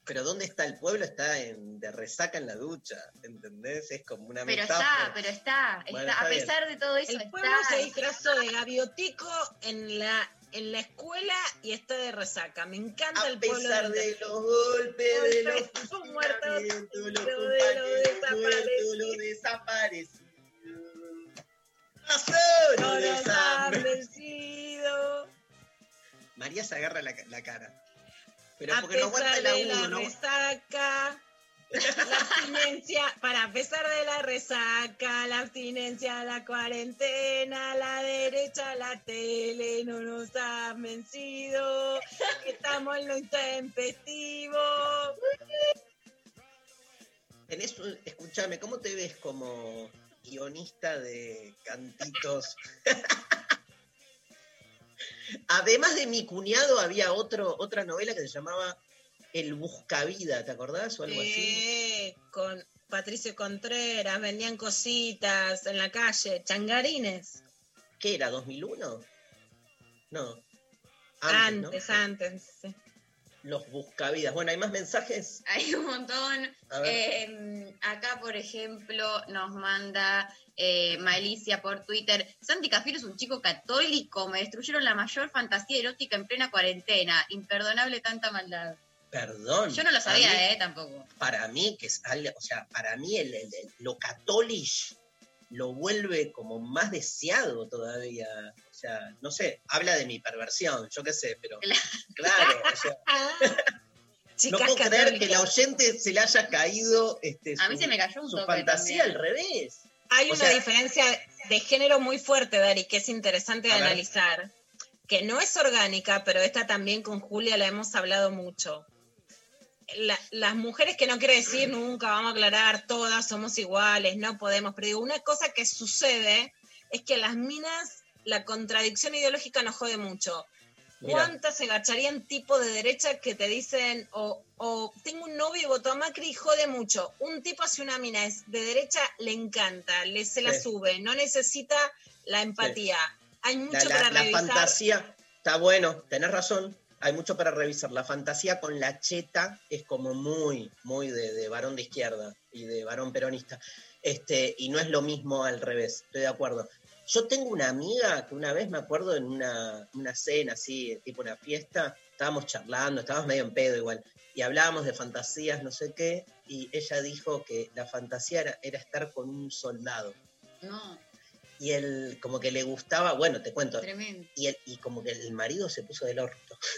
Pero ¿dónde está el pueblo? Está en, de resaca en la ducha, ¿entendés? Es como una Pero metáfora. está, pero está, Bueno, está. está a bien. pesar de todo eso, el pueblo está. se disfrazó de gaviotico en la, en la escuela y está de resaca. Me encanta A el pueblo. pesar del- de los golpes, de los muertos, los de lo compañeros muertos, desaparecido. los desaparecidos. Pasó No lo nos ha desaparecido. vencido. María se agarra la, la cara. Pero a porque no aguanta pesar el de agudo, la ¿no? resaca, la abstinencia, para pesar de la resaca, la abstinencia, la cuarentena, la derecha, la tele, no nos ha vencido, estamos en lo intempestivo. Tenés escúchame, ¿cómo te ves como guionista de cantitos? Además de mi cuñado, había otro, otra novela que se llamaba El Buscavida, ¿te acordás? O algo así. Eh, con Patricio Contreras, vendían cositas en la calle, changarines. ¿Qué era? ¿2001? No. Antes, ¿no? antes. sí. Los buscavidas. Bueno, ¿hay más mensajes? Hay un montón. Eh, acá, por ejemplo, nos manda eh, Malicia por Twitter. Santi Cafiero es un chico católico. Me destruyeron la mayor fantasía erótica en plena cuarentena. Imperdonable tanta maldad. Perdón. Yo no lo sabía, mí- ¿eh? Tampoco. Para mí, que es algo- o sea, para mí el, el- el- lo católico lo vuelve como más deseado todavía. O sea, no sé, habla de mi perversión, yo qué sé, pero claro, o sea, no Chicas puedo creer que la oyente se le haya caído este, A mí su- se me cayó un su fantasía también. al revés. Hay O una sea- diferencia de género muy fuerte, Dari, que es interesante de A ver. analizar, que no es orgánica, pero esta también con Julia la hemos hablado mucho. La- las mujeres que no quiere decir nunca, vamos a aclarar, todas somos iguales, no podemos, pero digo, una cosa que sucede es que las minas, la contradicción ideológica nos jode mucho. ¿Cuántas se agacharían tipo de derecha que te dicen, o, o tengo un novio y votó a Macri y jode mucho? Un tipo hacia una mina es de derecha, le encanta, le se la Sí. sube, no necesita la empatía. Hay mucho La, la- para la revisar. fantasía, está bueno, tenés razón, hay mucho para revisar. La fantasía con la cheta es como muy, muy de, varón de izquierda y de varón peronista. Este, y no es lo mismo al revés, estoy de acuerdo. Yo tengo una amiga que una vez me acuerdo en una, una cena así, tipo una fiesta, estábamos charlando, estábamos medio en pedo igual, y hablábamos de fantasías, no sé qué, y ella dijo que la fantasía era, era estar con un soldado. No, Y él como que le gustaba, bueno, te cuento, tremendo. y, el- y como que el marido se puso del orto.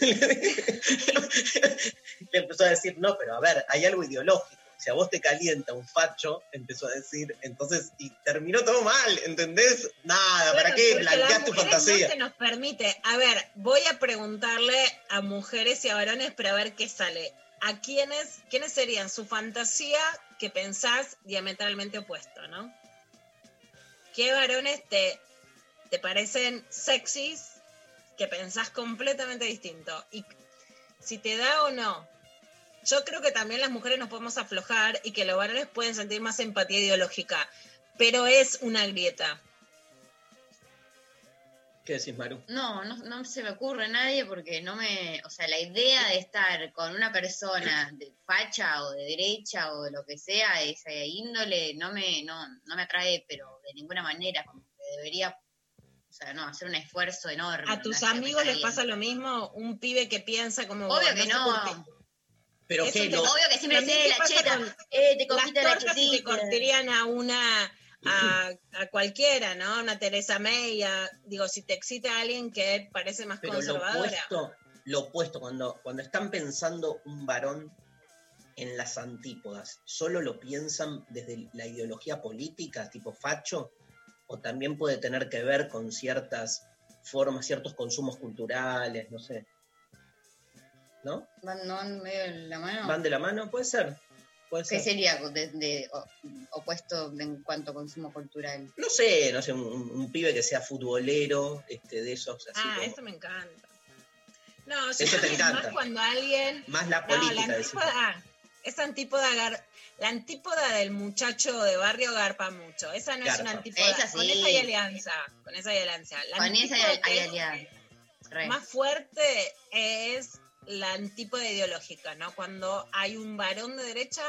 Le empezó a decir, no, pero a ver, hay algo ideológico. Si a vos te calienta un facho, empezó a decir, entonces, y terminó todo mal, ¿entendés? Nada, ¿para Bueno, qué blanqueas tu fantasía? No se nos permite. A ver, voy a preguntarle a mujeres y a varones para ver qué sale. ¿A quiénes, quiénes serían su fantasía que pensás diametralmente opuesto, no? ¿Qué varones te, te parecen sexys que pensás completamente distinto? Y si te da o no. Yo creo que también las mujeres nos podemos aflojar y que los varones pueden sentir más empatía ideológica, pero es una grieta. ¿Qué decís, Maru? No, no, no se me ocurre nadie porque no me, o sea, la idea de estar con una persona de facha o de derecha o de lo que sea, esa índole, no me, no, no me atrae, pero de ninguna manera, como que debería, o sea, no, hacer un esfuerzo enorme. ¿A tus que amigos les pasa lo mismo? Un pibe que piensa como vos, Obvio que no. Pero Eso qué, te- lo- Obvio que siempre ¿qué la cheta, con eh, te Las compite la tortas y te cortarían a una, a, a cualquiera, ¿no? A Una Teresa May, a- digo, si te excita alguien que parece más pero lo conservadora. opuesto, lo opuesto, cuando, cuando están pensando un varón en las antípodas, ¿solo lo piensan desde la ideología política, tipo facho? ¿O también puede tener que ver con ciertas formas, ciertos consumos culturales, no sé? ¿No? ¿Van, no van medio de la mano? ¿Van de la mano? Puede ser. Puede ¿Qué ser. sería de, opuesto en cuanto a consumo cultural? No sé, no sé, un, un pibe que sea futbolero, este, de esos así Ah, como- eso me encanta. No, yo Eso te encanta. más cuando alguien... Más la No, política, la decimos. antípoda, ah, esa antípoda, gar- la antípoda del muchacho de barrio garpa mucho. Esa no es una antípoda. Esa Con sí. esa hay alianza. Con esa hay alianza. La Con esa hay, alianza. Más fuerte es la antípoda ideológica, ¿no? Cuando hay un varón de derecha,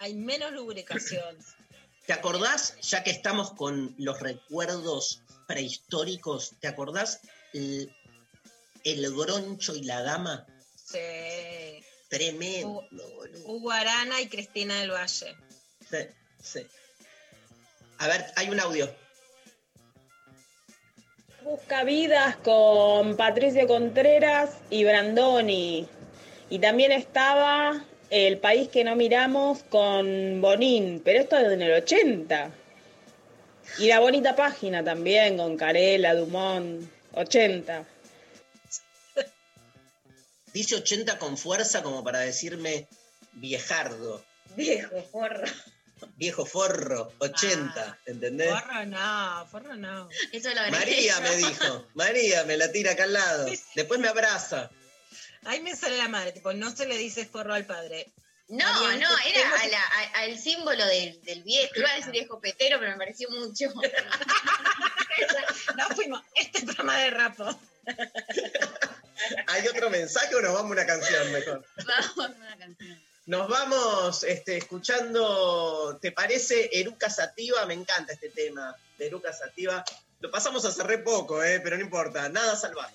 hay menos lubricación. ¿Te acordás, ya que estamos con los recuerdos prehistóricos, ¿te acordás el, el groncho y la dama? Sí. Tremendo, boludo. Hugo Arana y Cristina del Valle. Sí, sí. A ver, hay un audio. Buscavidas con Patricio Contreras y Brandoni. Y también estaba El País que no miramos con Bonín, pero esto es en el 80. Y la bonita página también con Carela, Dumont, 80. Dice 80 con fuerza como para decirme viejardo, Viejo, forro. Viejo forro, 80, ¿entendés? Forro no, forro no. Eso lo María yo. me dijo, María me la tira acá al lado, después me abraza. Ahí me sale la madre, tipo, no se le dice forro al padre. No, no, era tengo a que- la- a- al símbolo del, del viejo. Iba a decir viejo petero, pero me pareció mucho. No fuimos. Este programa de rapo. ¿Hay otro mensaje o nos vamos a una canción mejor? Vamos a una canción. Nos vamos este, escuchando, ¿te parece Eruca Sativa? Me encanta este tema de Eruca Sativa. Lo pasamos hace re poco, eh, pero no importa, nada salvaje.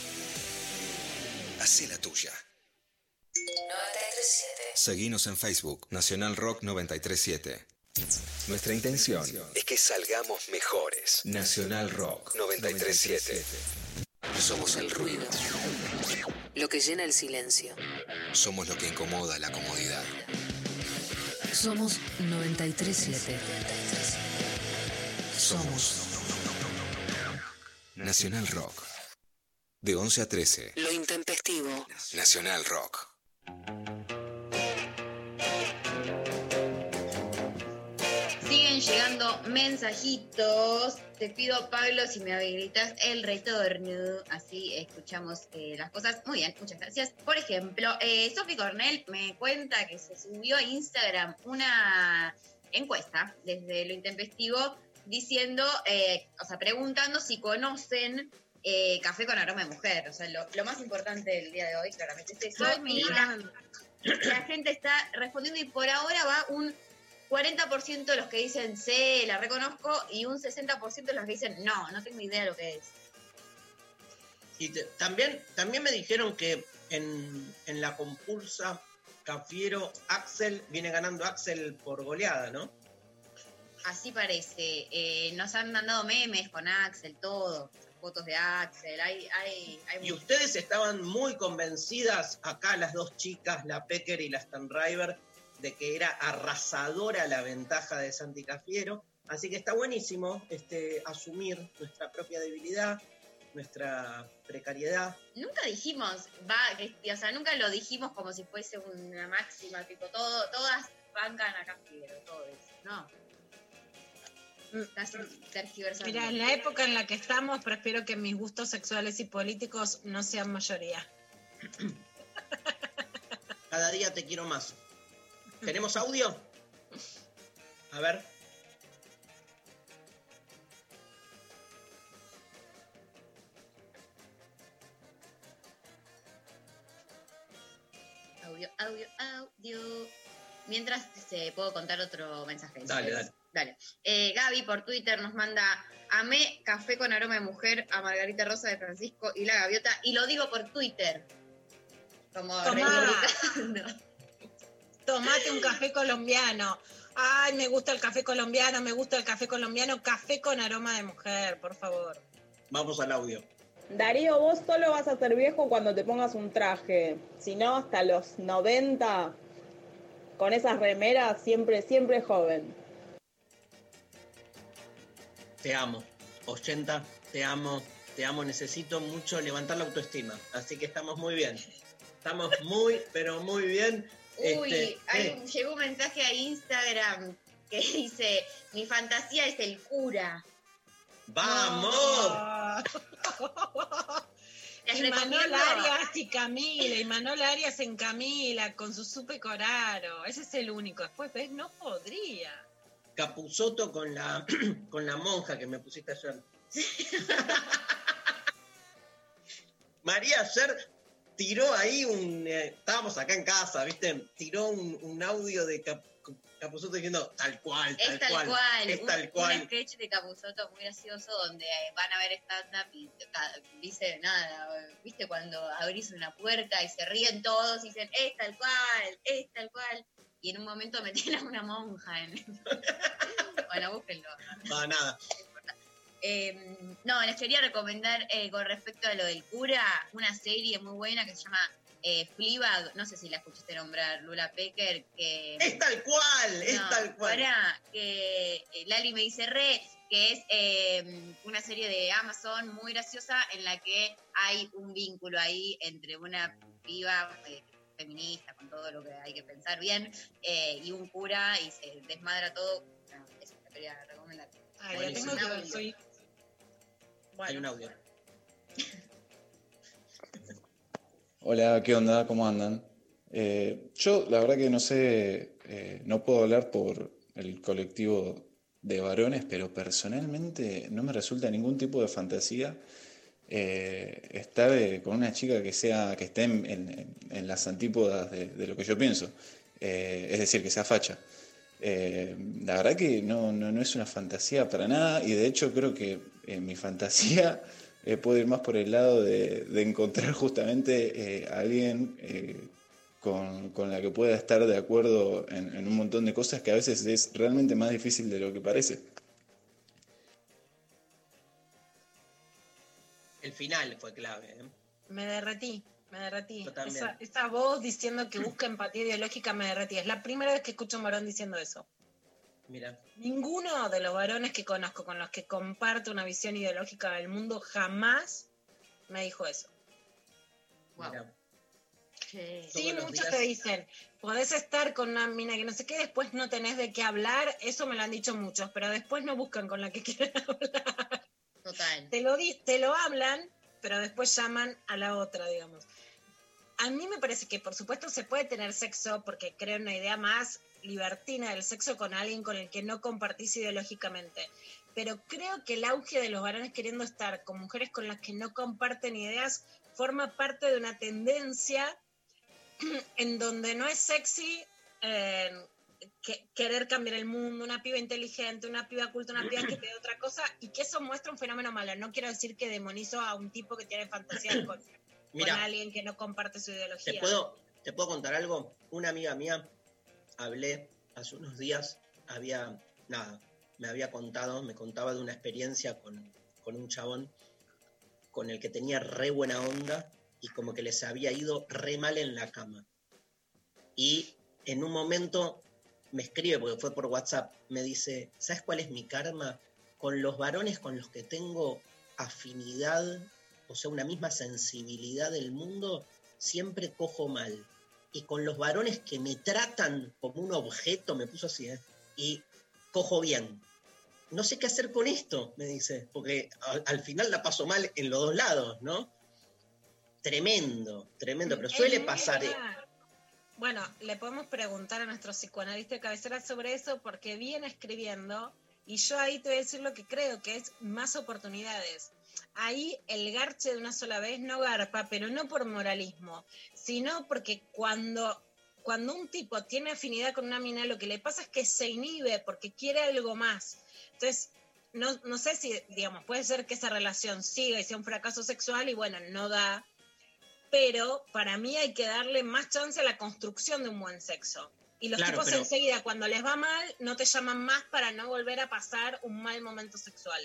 Seguinos en Facebook, Nacional Rock 937. Nuestra intención es que salgamos mejores. Nacional Rock 937. Somos el ruido. Lo que llena el silencio. Somos lo que incomoda la comodidad. Somos 937. Somos Nacional Rock. De 11 a 13. Lo intempestivo. Nacional Rock. Llegando mensajitos. Te pido, Pablo, si me habilitas el retorno. Así escuchamos eh, las cosas. Muy bien, muchas gracias. Por ejemplo, eh, Sofi Cornell me cuenta que se subió a Instagram una encuesta desde lo intempestivo diciendo, eh, o sea, preguntando si conocen eh, café con aroma de mujer. O sea, lo, lo más importante del día de hoy, claramente, es eso. Y la gente está respondiendo y por ahora va un 40% de los que dicen sí, la reconozco, y un 60% de los que dicen no, no tengo idea de lo que es. Y te- también, también me dijeron que en, en la compulsa Cafiero Axel viene ganando Axel por goleada, ¿no? Así parece. Eh, nos han mandado memes con Axel, todo. Fotos de Axel. Hay, hay, hay Y ustedes estaban muy convencidas, acá las dos chicas, la Pecker y la Stanriver, de que era arrasadora la ventaja de Santi Cafiero. Así que está buenísimo este, asumir nuestra propia debilidad, nuestra precariedad. Nunca dijimos, va, que, o sea, nunca lo dijimos como si fuese una máxima, tipo, todo, todas bancan a Cafiero, todo eso. No. Estás tergiversando. Mira, en la época en la que estamos, prefiero que mis gustos sexuales y políticos no sean mayoría. Cada día te quiero más. ¿Tenemos audio? A ver. Audio, audio, audio. Mientras se puedo contar otro mensaje. Dale, dale. Dale. Eh, Gaby por Twitter nos manda Amé café con aroma de mujer a Margarita Rosa de Francisco y la gaviota. Y lo digo por Twitter. Como reivindicando. Tomate un café colombiano. Ay, me gusta el café colombiano, me gusta el café colombiano. Café con aroma de mujer, por favor. Vamos al audio. Darío, vos solo vas a ser viejo cuando te pongas un traje. Si no, hasta los 90, con esas remeras, siempre, siempre joven. Te amo. 80, te amo, te amo. Necesito mucho levantar la autoestima. Así que estamos muy bien. Estamos muy, pero muy bien. Uy, Este, hay eh, un- llegó un mensaje a Instagram que dice, mi fantasía es el cura. ¡Vamos! Y recomiendo- Arias y Camila, y Manol Arias en Camila, con su supe coraro. Ese es el único. Después, ¿ves? No podría. Capuzoto con la, con la monja que me pusiste ayer. María ayer tiró ahí un. eh, estábamos acá en casa, ¿viste? Tiró un, un audio de Cap- Capuzoto diciendo tal cual, tal, Es tal cual, Es un, tal un cual. sketch de Capuzotto muy gracioso donde eh, van a ver stand-up y dice nada, viste cuando abrís una puerta y se ríen todos y dicen, es tal cual, es tal cual. Y en un momento meten a una monja en... bueno, búsquenlo. Ah, nada. Eh, no, les quería recomendar eh, con respecto a lo del cura, una serie muy buena que se llama eh, Fleabag, no sé si la escuchaste nombrar, Lula Pecker, que... Es tal cual, es tal cual. pará, que eh, Lali me dice re, que es eh, una serie de Amazon muy graciosa en la que hay un vínculo ahí entre una piba eh, feminista con todo lo que hay que pensar bien eh, y un cura y se desmadra todo. No, eso te quería recomendar. Ay, la tengo que ver, soy... Hay un audio. Hola, ¿qué onda? ¿Cómo andan? Eh, yo la verdad que no sé, eh, no puedo hablar por el colectivo de varones, pero personalmente no me resulta ningún tipo de fantasía eh, estar eh, con una chica que sea que esté en, en- en las antípodas de, de lo que yo pienso, Eh, es decir, que sea facha. Eh, la verdad que no, no, no es una fantasía para nada y de hecho creo que eh, mi fantasía eh, puede ir más por el lado de, de encontrar justamente eh, a alguien eh, con, con la que pueda estar de acuerdo en, en un montón de cosas que a veces es realmente más difícil de lo que parece. El final fue clave. ¿eh? Me derretí, me derretí. Yo también. Esa, esa voz diciendo que busca empatía ideológica me derretí. Es la primera vez que escucho a un varón diciendo eso. Mira, Ninguno de los varones que conozco con los que comparto una visión ideológica del mundo jamás me dijo eso. mira. Sí, muchos días- te dicen, podés estar con una mina que no sé qué, después no tenés de qué hablar, eso me lo han dicho muchos, pero después no buscan con la que quieren hablar. Total. Te lo, di- te lo hablan, pero después llaman a la otra, digamos. A mí me parece que por supuesto se puede tener sexo porque creo una idea más libertina del sexo con alguien con el que no compartís ideológicamente. Pero creo que el auge de los varones queriendo estar con mujeres con las que no comparten ideas forma parte de una tendencia en donde no es sexy eh, que- querer cambiar el mundo, una piba inteligente, una piba culta, una piba que te dé otra cosa, y que eso muestra un fenómeno malo. No quiero decir que demonizo a un tipo que tiene fantasías con, con Mira. alguien que no comparte su ideología. ¿Te puedo, ¿Te puedo contar algo? Una amiga mía, hablé hace unos días, había, nada, me había contado, me contaba de una experiencia con, con un chabón con el que tenía re buena onda y como que les había ido re mal en la cama. Y en un momento me escribe, porque fue por WhatsApp, me dice, ¿sabes cuál es mi karma? Con los varones con los que tengo afinidad, o sea, una misma sensibilidad del mundo, siempre cojo mal. Y con los varones que me tratan como un objeto, me puso así, ¿eh? y cojo bien. No sé qué hacer con esto, me dice, porque al, al final la paso mal en los dos lados, ¿no? Tremendo, tremendo, pero suele pasar. ¿eh? Bueno, le podemos preguntar a nuestro psicoanalista de cabecera sobre eso porque viene escribiendo y yo ahí te voy a decir lo que creo, que es más oportunidades. Ahí el garche de una sola vez no garpa, pero no por moralismo, sino porque cuando, cuando un tipo tiene afinidad con una mina, lo que le pasa es que se inhibe porque quiere algo más. Entonces, no, no sé si, digamos, puede ser que esa relación siga y sea un fracaso sexual y bueno, no da, pero para mí hay que darle más chance a la construcción de un buen sexo. Y los Claro, tipos pero- enseguida, cuando les va mal, no te llaman más para no volver a pasar un mal momento sexual.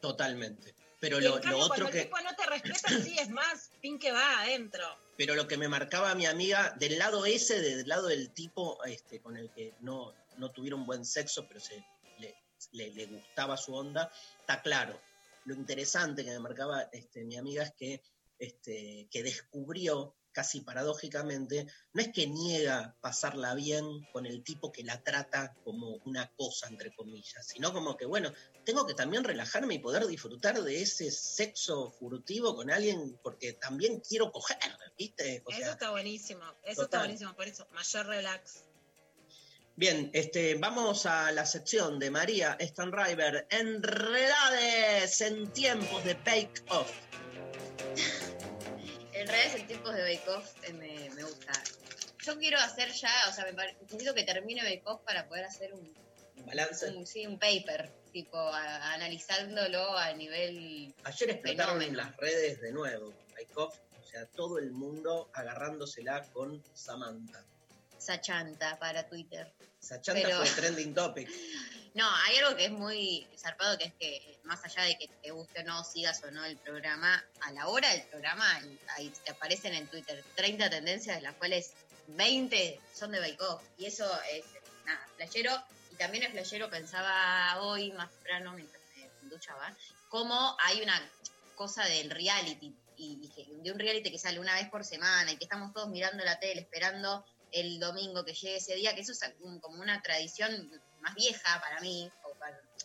Totalmente. Pero y lo, en cambio, lo otro cuando que... el tipo no te respeta, sí es más, pin que va adentro. Pero lo que me marcaba mi amiga, del lado ese, del lado del tipo este, con el que no, no tuvieron buen sexo, pero se, le, le- le gustaba su onda, está claro. Lo interesante que me marcaba este, mi amiga es que, este, que descubrió, casi paradójicamente, no es que niega pasarla bien con el tipo que la trata como una cosa, entre comillas, sino como que, bueno, tengo que también relajarme y poder disfrutar de ese sexo furtivo con alguien porque también quiero coger, ¿viste? O eso está buenísimo, eso está buenísimo, por eso, mayor relax. Bien, este, vamos a la sección de María Stanriver, Enredades en tiempos de Bake Off. En realidad en tiempos de Bake Off eh, me, me gusta. Yo quiero hacer ya, o sea, me pare- necesito que termine Bake Off para poder hacer un, Balance. un- sí, un paper, tipo, a- analizándolo a nivel Ayer explotaron fenómeno. las redes de nuevo, Bake Off, o sea, todo el mundo agarrándosela con Samantha. Sachanta para Twitter. Sachanta Pero- fue trending topic. No, hay algo que es muy zarpado, que es que más allá de que te guste o no, sigas o no el programa, a la hora del programa ahí te aparecen en Twitter 30 tendencias, de las cuales 20 son de Bake Off. Y eso es, nada, flashero. Y también es flashero, pensaba hoy más temprano, mientras me duchaba, cómo hay una cosa del reality, y, y de un reality que sale una vez por semana, y que estamos todos mirando la tele, esperando el domingo que llegue ese día, que eso es como una tradición más vieja para mí, o,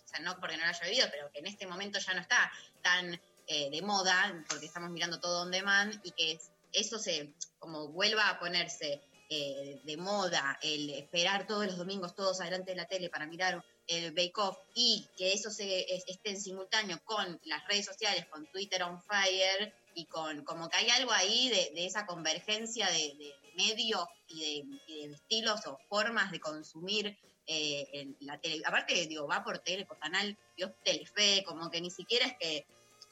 sea, no porque no lo haya vivido, pero que en este momento ya no está tan eh, de moda, porque estamos mirando todo on demand, y que es- eso se, como vuelva a ponerse eh, de moda, el esperar todos los domingos todos adelante de la tele para mirar el Bake Off y que eso se es- esté en simultáneo con las redes sociales, con Twitter on fire y con como que hay algo ahí de, esa convergencia de medios y de, y de estilos o formas de consumir eh, en la tele. Aparte, digo, va por tele, por canal, Dios Telefe, como que ni siquiera es que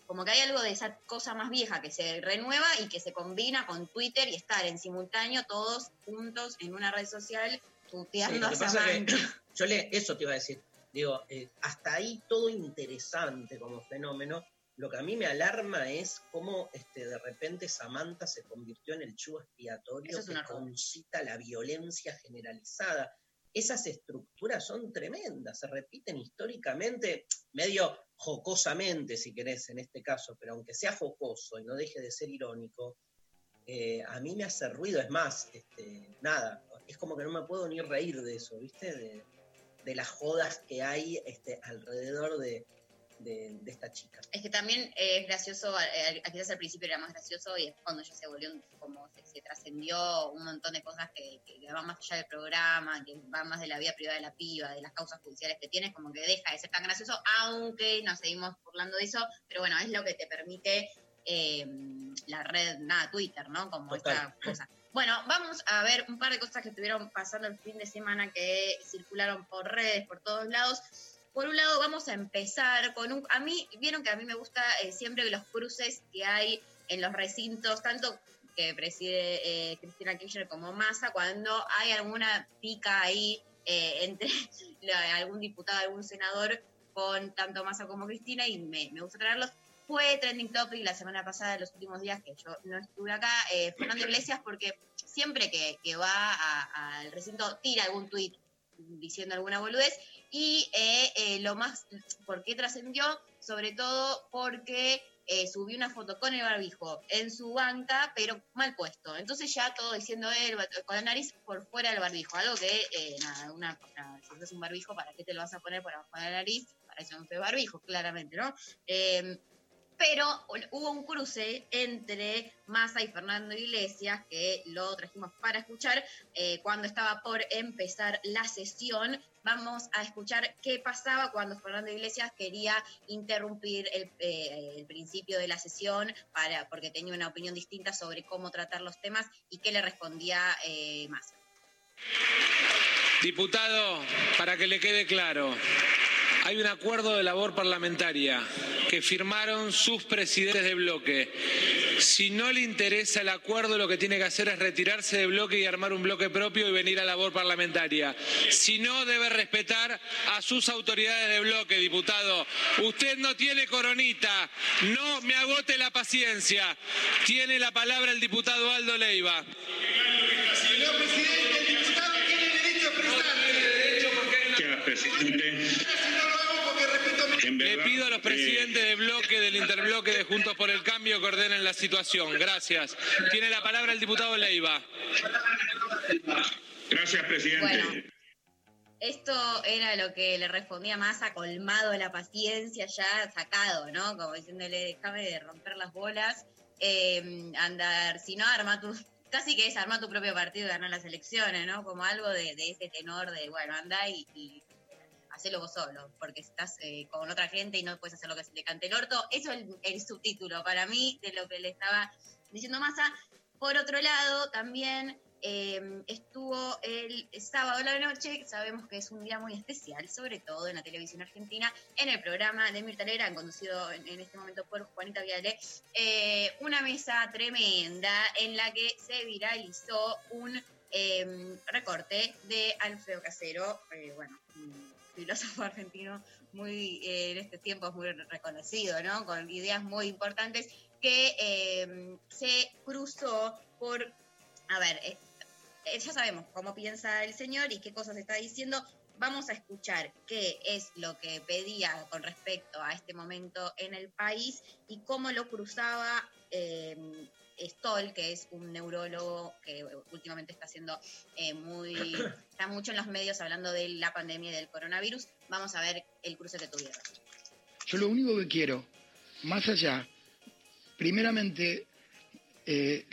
como que hay algo de esa cosa más vieja que se renueva y que se combina con Twitter y estar en simultáneo todos juntos en una red social Sí, tuteando lo a pasa es Samantha. que yo le, eso te iba a decir. Digo, eh, hasta ahí todo interesante como fenómeno. Lo que a mí me alarma es cómo este, de repente Samantha se convirtió en el chivo expiatorio es que concita la violencia generalizada. Esas estructuras son tremendas, se repiten históricamente, medio jocosamente, si querés, en este caso, pero aunque sea jocoso y no deje de ser irónico, eh, a mí me hace ruido, es más, este, nada, es como que no me puedo ni reír de eso, ¿viste? De, de las jodas que hay este, alrededor de, de- de esta chica. Es que también es gracioso, eh, quizás al principio era más gracioso y después cuando ya se volvió como se, se trascendió un montón de cosas que, que van más allá del programa, que van más de la vida privada de la piba, de las causas judiciales que tienes, como que deja de ser tan gracioso, aunque nos seguimos burlando de eso, pero bueno, es lo que te permite eh, la red, nada, Twitter, ¿no? Como Total. esta cosa. Bueno, vamos a ver un par de cosas que estuvieron pasando el fin de semana que circularon por redes, por todos lados. Por un lado, vamos a empezar con un... A mí, vieron que a mí me gusta eh, siempre los cruces que hay en los recintos, tanto que preside eh, Cristina Kirchner como Massa, cuando hay alguna pica ahí eh, entre algún diputado, algún senador con tanto Massa como Cristina, y me, me gusta traerlos. Fue trending topic la semana pasada, los últimos días que yo no estuve acá, eh, Fernando Iglesias, porque siempre que, que va al recinto tira algún tuit diciendo alguna boludez y eh, eh, lo más, ¿por qué trascendió? Sobre todo porque eh, subió una foto con el barbijo en su banca, pero mal puesto. Entonces ya todo diciendo él, con la nariz por fuera del barbijo, algo que, nada, una, si usas un barbijo, ¿para qué te lo vas a poner por abajo de la nariz? Para eso no es barbijo, claramente, ¿no? Pero hubo un cruce entre Massa y Fernando Iglesias, que lo trajimos para escuchar eh, cuando estaba por empezar la sesión. Vamos a escuchar qué pasaba cuando Fernando Iglesias quería interrumpir el, eh, el principio de la sesión para, porque tenía una opinión distinta sobre cómo tratar los temas y qué le respondía eh, Massa. Diputado, para que le quede claro, hay un acuerdo de labor parlamentaria que firmaron sus presidentes de bloque. Si no le interesa el acuerdo, lo que tiene que hacer es retirarse de bloque y armar un bloque propio y venir a labor parlamentaria. Si no, debe respetar a sus autoridades de bloque, diputado. Usted no tiene coronita. No me agote la paciencia. Tiene la palabra el diputado Aldo Leiva. Señor presidente, el diputado tiene derecho a expresarse. Gracias, presidente. Le pido a los eh, presidentes de bloque, del interbloque de Juntos por el Cambio que ordenen la situación. Gracias. Tiene la palabra el diputado Leiva. Gracias, presidente. Bueno. Esto era lo que le respondía Massa, colmado de la paciencia, ya sacado, ¿no? Como diciéndole, déjame de romper las bolas, eh, andar, si no, arma tu, casi que es armar tu propio partido y ganar las elecciones, ¿no? Como algo de, de ese tenor de, bueno, anda y, y hacelo vos solo, porque estás eh, con otra gente y no puedes hacer lo que se te cante el orto. Eso es el, subtítulo para mí de lo que le estaba diciendo Massa. Por otro lado, también eh, estuvo el sábado a la noche, sabemos que es un día muy especial, sobre todo en la televisión argentina, en el programa de Mirta Legrand, conducido en, este momento por Juanita Viale, eh, una mesa tremenda en la que se viralizó un eh, recorte de Alfredo Casero, eh, bueno, filósofo argentino muy eh, en este tiempo es muy reconocido, ¿no? Con ideas muy importantes que eh, se cruzó por, a ver, eh, ya sabemos cómo piensa el señor y qué cosas está diciendo. Vamos a escuchar qué es lo que pedía con respecto a este momento en el país y cómo lo cruzaba Stoll, que es un neurólogo que últimamente está haciendo eh, muy, está mucho en los medios hablando de la pandemia y del coronavirus. Vamos a ver el cruce que tuvieron. Yo lo único que quiero, más allá, primeramente, eh,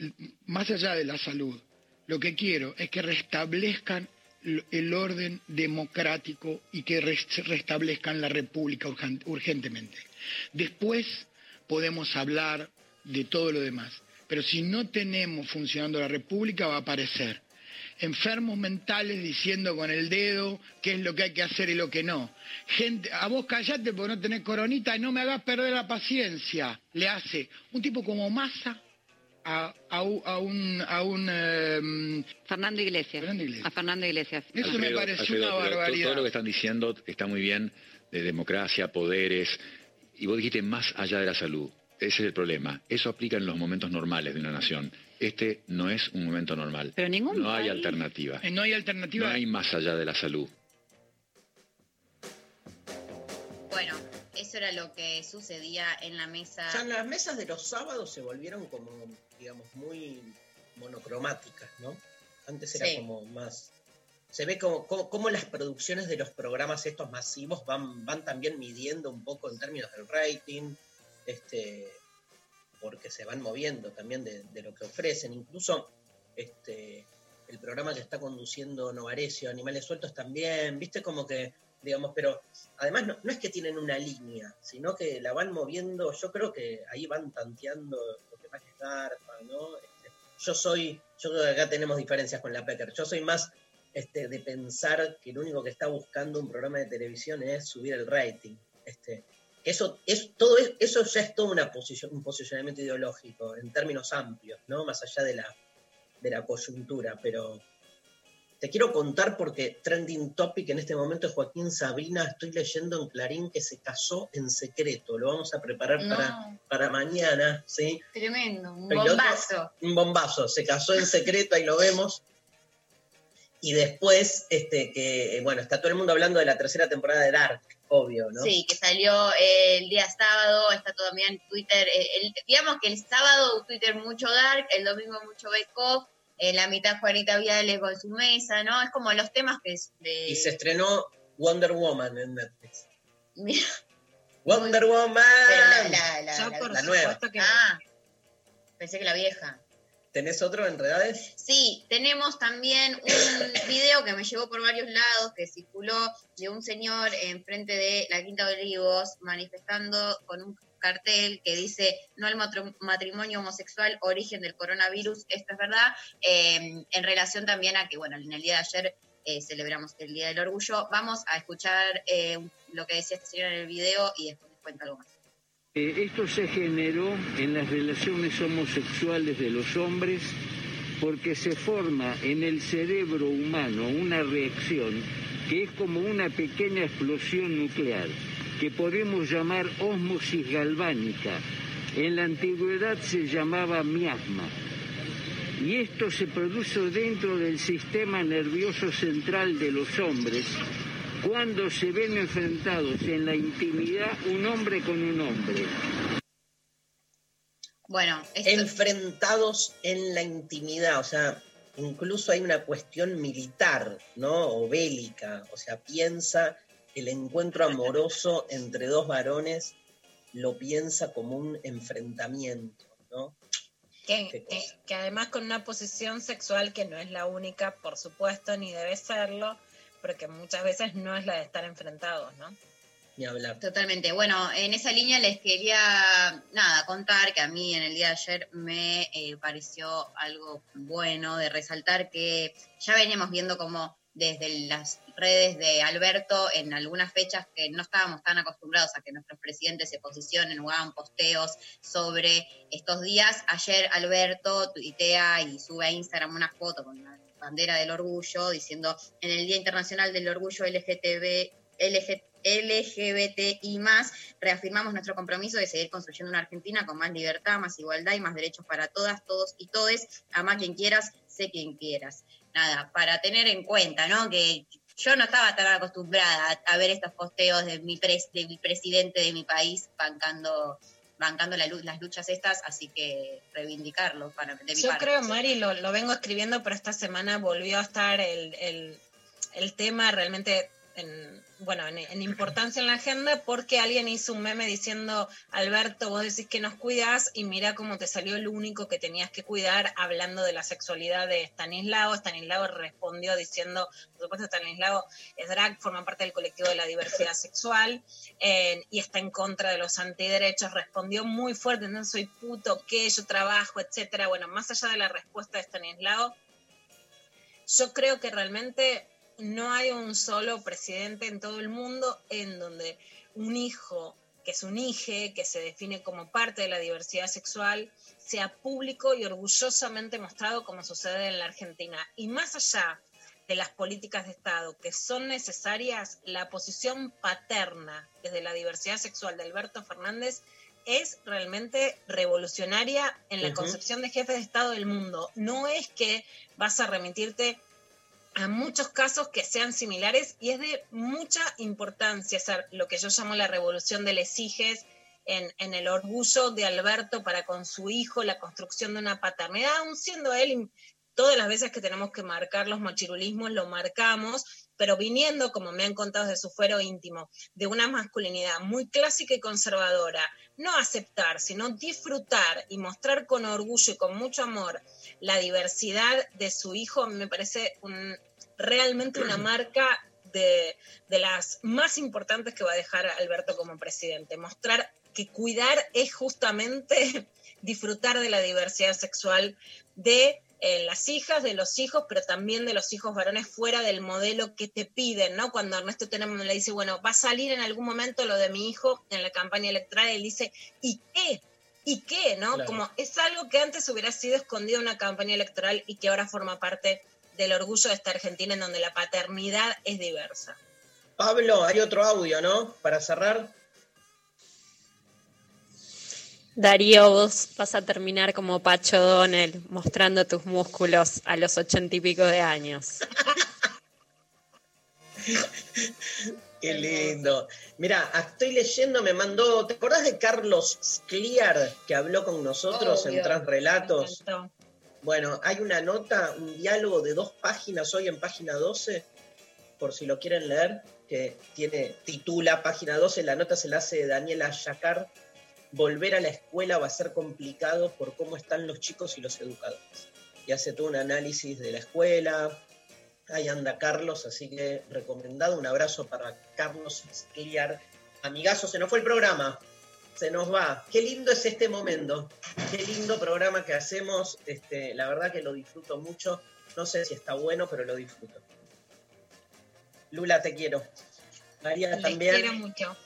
más allá de la salud, lo que quiero es que restablezcan el orden democrático y que res- restablezcan la República urgen- urgentemente. Después podemos hablar de todo lo demás, pero si no tenemos funcionando la República va a aparecer enfermos mentales diciendo con el dedo qué es lo que hay que hacer y lo que no. Gente, a vos callate porque no tenés coronita y no me hagas perder la paciencia. Le hace un tipo como Massa a, a un... A un, a un em, Fernando Iglesias. A Fernando Iglesias. Eso me Alfredo, una barbaridad. Todo lo que están diciendo está muy bien, de democracia, poderes, y vos dijiste más allá de la salud. Ese es el problema. Eso aplica en los momentos normales de una nación. Este no es un momento normal. Pero ningún No hay país- alternativa. Eh, No hay alternativa. No hay más allá de la salud. Bueno, eso era lo que sucedía en la mesa. Ya las mesas de los sábados se volvieron como, digamos, muy monocromáticas, ¿no? Antes era Sí. como más... Se ve como, como, como las producciones de los programas estos masivos van, van también midiendo un poco en términos del rating, este, porque se van moviendo también de, lo que ofrecen. Incluso este, el programa que está conduciendo Novarecio, Animales Sueltos también, viste como que, digamos, pero además no, no es que tienen una línea, sino que la van moviendo, yo creo que ahí van tanteando lo que más les garpa, ¿no? Este, yo soy, yo creo que acá tenemos diferencias con la Pecker, yo soy más este, de pensar que lo único que está buscando un programa de televisión es subir el rating. Este, eso, es, todo es- eso ya es todo una posición, un posicionamiento ideológico en términos amplios, ¿no? Más allá de la, de la coyuntura, pero te quiero contar porque trending topic en este momento es Joaquín Sabina, estoy leyendo en Clarín que se casó en secreto, lo vamos a preparar No. para, para mañana, ¿sí? Tremendo, un Pero el otro- bombazo. un bombazo, se casó en secreto, ahí lo vemos. Y después, este, que, bueno, está todo el mundo hablando de la tercera temporada de Dark, obvio, ¿no? Sí, que salió eh, el día sábado, está todavía en Twitter. eh, el- digamos que el sábado Twitter mucho dark, el domingo mucho off, en la mitad Juanita Viale con su mesa, ¿no? Es como los temas que es de... Y se estrenó Wonder Woman en Netflix. Mira, Wonder Woman. pero la, la, la, Ya la- por La nueva. que- Ah, pensé que la vieja. ¿Tenés otro en Redades? Sí, tenemos también un video que me llegó por varios lados, que circuló de un señor enfrente de la Quinta de Olivos manifestando con un cartel que dice no al matri- matrimonio homosexual, origen del coronavirus, esto es verdad, eh, en relación también a que, bueno, en el día de ayer eh, celebramos el Día del Orgullo. Vamos a escuchar eh, lo que decía este señor en el video y después les cuento algo más. Eh, Esto se generó en las relaciones homosexuales de los hombres porque se forma en el cerebro humano una reacción que es como una pequeña explosión nuclear, que podemos llamar ósmosis galvánica. En la antigüedad se llamaba miasma. Y esto se produce dentro del sistema nervioso central de los hombres cuando se ven enfrentados en la intimidad un hombre con un hombre. Bueno, enfrentados en la intimidad, o sea, incluso hay una cuestión militar, ¿no? O bélica, o sea, piensa el encuentro amoroso entre dos varones, lo piensa como un enfrentamiento, ¿no? Que, Qué que- que además con una posición sexual que no es la única, por supuesto, ni debe serlo, porque muchas veces no es la de estar enfrentados, ¿no? Ni hablar. Totalmente. Bueno, en esa línea les quería, nada, contar que a mí en el día de ayer me eh, pareció algo bueno de resaltar que ya veníamos viendo como desde las redes de Alberto en algunas fechas que no estábamos tan acostumbrados a que nuestros presidentes se posicionen o hagan posteos sobre estos días. Ayer Alberto tuitea y sube a Instagram una foto con la bandera del orgullo diciendo en el Día Internacional del Orgullo LGTB, LG LGBTI más, reafirmamos nuestro compromiso de seguir construyendo una Argentina con más libertad, más igualdad y más derechos para todas, todos y todes. Ama quien quieras, sé quien quieras. Nada, para tener en cuenta, ¿no? Que yo no estaba tan acostumbrada a, ver estos posteos de mi, pres- de mi presidente de mi país bancando bancando la las luchas estas, así que reivindicarlo para de mi Yo parte. creo, Mari, lo, lo vengo escribiendo, pero esta semana volvió a estar el, el, el tema realmente en, bueno, en, importancia en la agenda porque alguien hizo un meme diciendo, Alberto, vos decís que nos cuidas y mira cómo te salió el único que tenías que cuidar hablando de la sexualidad de Stanislao. Stanislao respondió diciendo, por supuesto, Stanislao es drag, forma parte del colectivo de la diversidad sexual eh, y está en contra de los antiderechos. Respondió muy fuerte, no soy puto, ¿qué? Yo trabajo, etcétera. Bueno, más allá de la respuesta de Stanislao, yo creo que realmente no hay un solo presidente en todo el mundo en donde un hijo que es un hije, que se define como parte de la diversidad sexual, sea público y orgullosamente mostrado como sucede en la Argentina. Y más allá de las políticas de Estado que son necesarias, la posición paterna desde la diversidad sexual de Alberto Fernández es realmente revolucionaria en la concepción de jefe de Estado del mundo. No es que vas a remitirte a muchos casos que sean similares y es de mucha importancia o sea, lo que yo llamo la revolución de les hijes en, en el orgullo de Alberto para con su hijo, la construcción de una paternidad, aun siendo él, todas las veces que tenemos que marcar los machirulismos, lo marcamos, pero viniendo, como me han contado de su fuero íntimo, de una masculinidad muy clásica y conservadora, no aceptar, sino disfrutar y mostrar con orgullo y con mucho amor la diversidad de su hijo, me parece un- realmente una marca de, de las más importantes que va a dejar Alberto como presidente. Mostrar que cuidar es justamente disfrutar de la diversidad sexual de eh, las hijas, de los hijos, pero también de los hijos varones fuera del modelo que te piden, ¿no? Cuando Ernesto Tenemos le dice, bueno, va a salir en algún momento lo de mi hijo en la campaña electoral, y él dice, ¿y qué? ¿Y qué? ¿No? Claro. Como es algo que antes hubiera sido escondido en una campaña electoral y que ahora forma parte del orgullo de esta Argentina en donde la paternidad es diversa. Pablo, hay otro audio, ¿no? Para cerrar. Darío, vos vas a terminar como Pacho Donel, mostrando tus músculos a los ochenta y pico de años. Qué lindo. Mira, estoy leyendo, me mandó. ¿Te acordás de Carlos Scliar que habló con nosotros en. Transrelatos? Bueno, hay una nota, un diálogo de dos páginas hoy en página 12, por si lo quieren leer, que tiene, titula página 12, la nota se la hace Daniela Yacar. Volver a la escuela va a ser complicado por cómo están los chicos y los educadores. Y hace todo un análisis de la escuela. Ahí anda Carlos, así que recomendado. Un abrazo para Carlos Scliar. Amigazo, se nos fue el programa se nos va. Qué lindo es este momento. Qué lindo programa que hacemos. Este, la verdad que lo disfruto mucho. No sé si está bueno, pero lo disfruto. Lula, te quiero. María Les también. quiero mucho.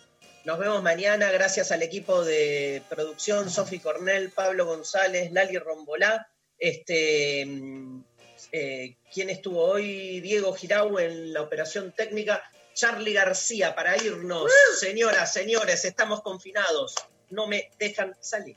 Nos vemos mañana. Gracias al equipo de producción, Sofi Cornell, Pablo González, Lali Rombolá. Este, mm, eh, ¿Quién estuvo hoy? Diego Girau en la operación técnica. Charlie García para irnos. Señoras, señores, estamos confinados. No me dejan salir.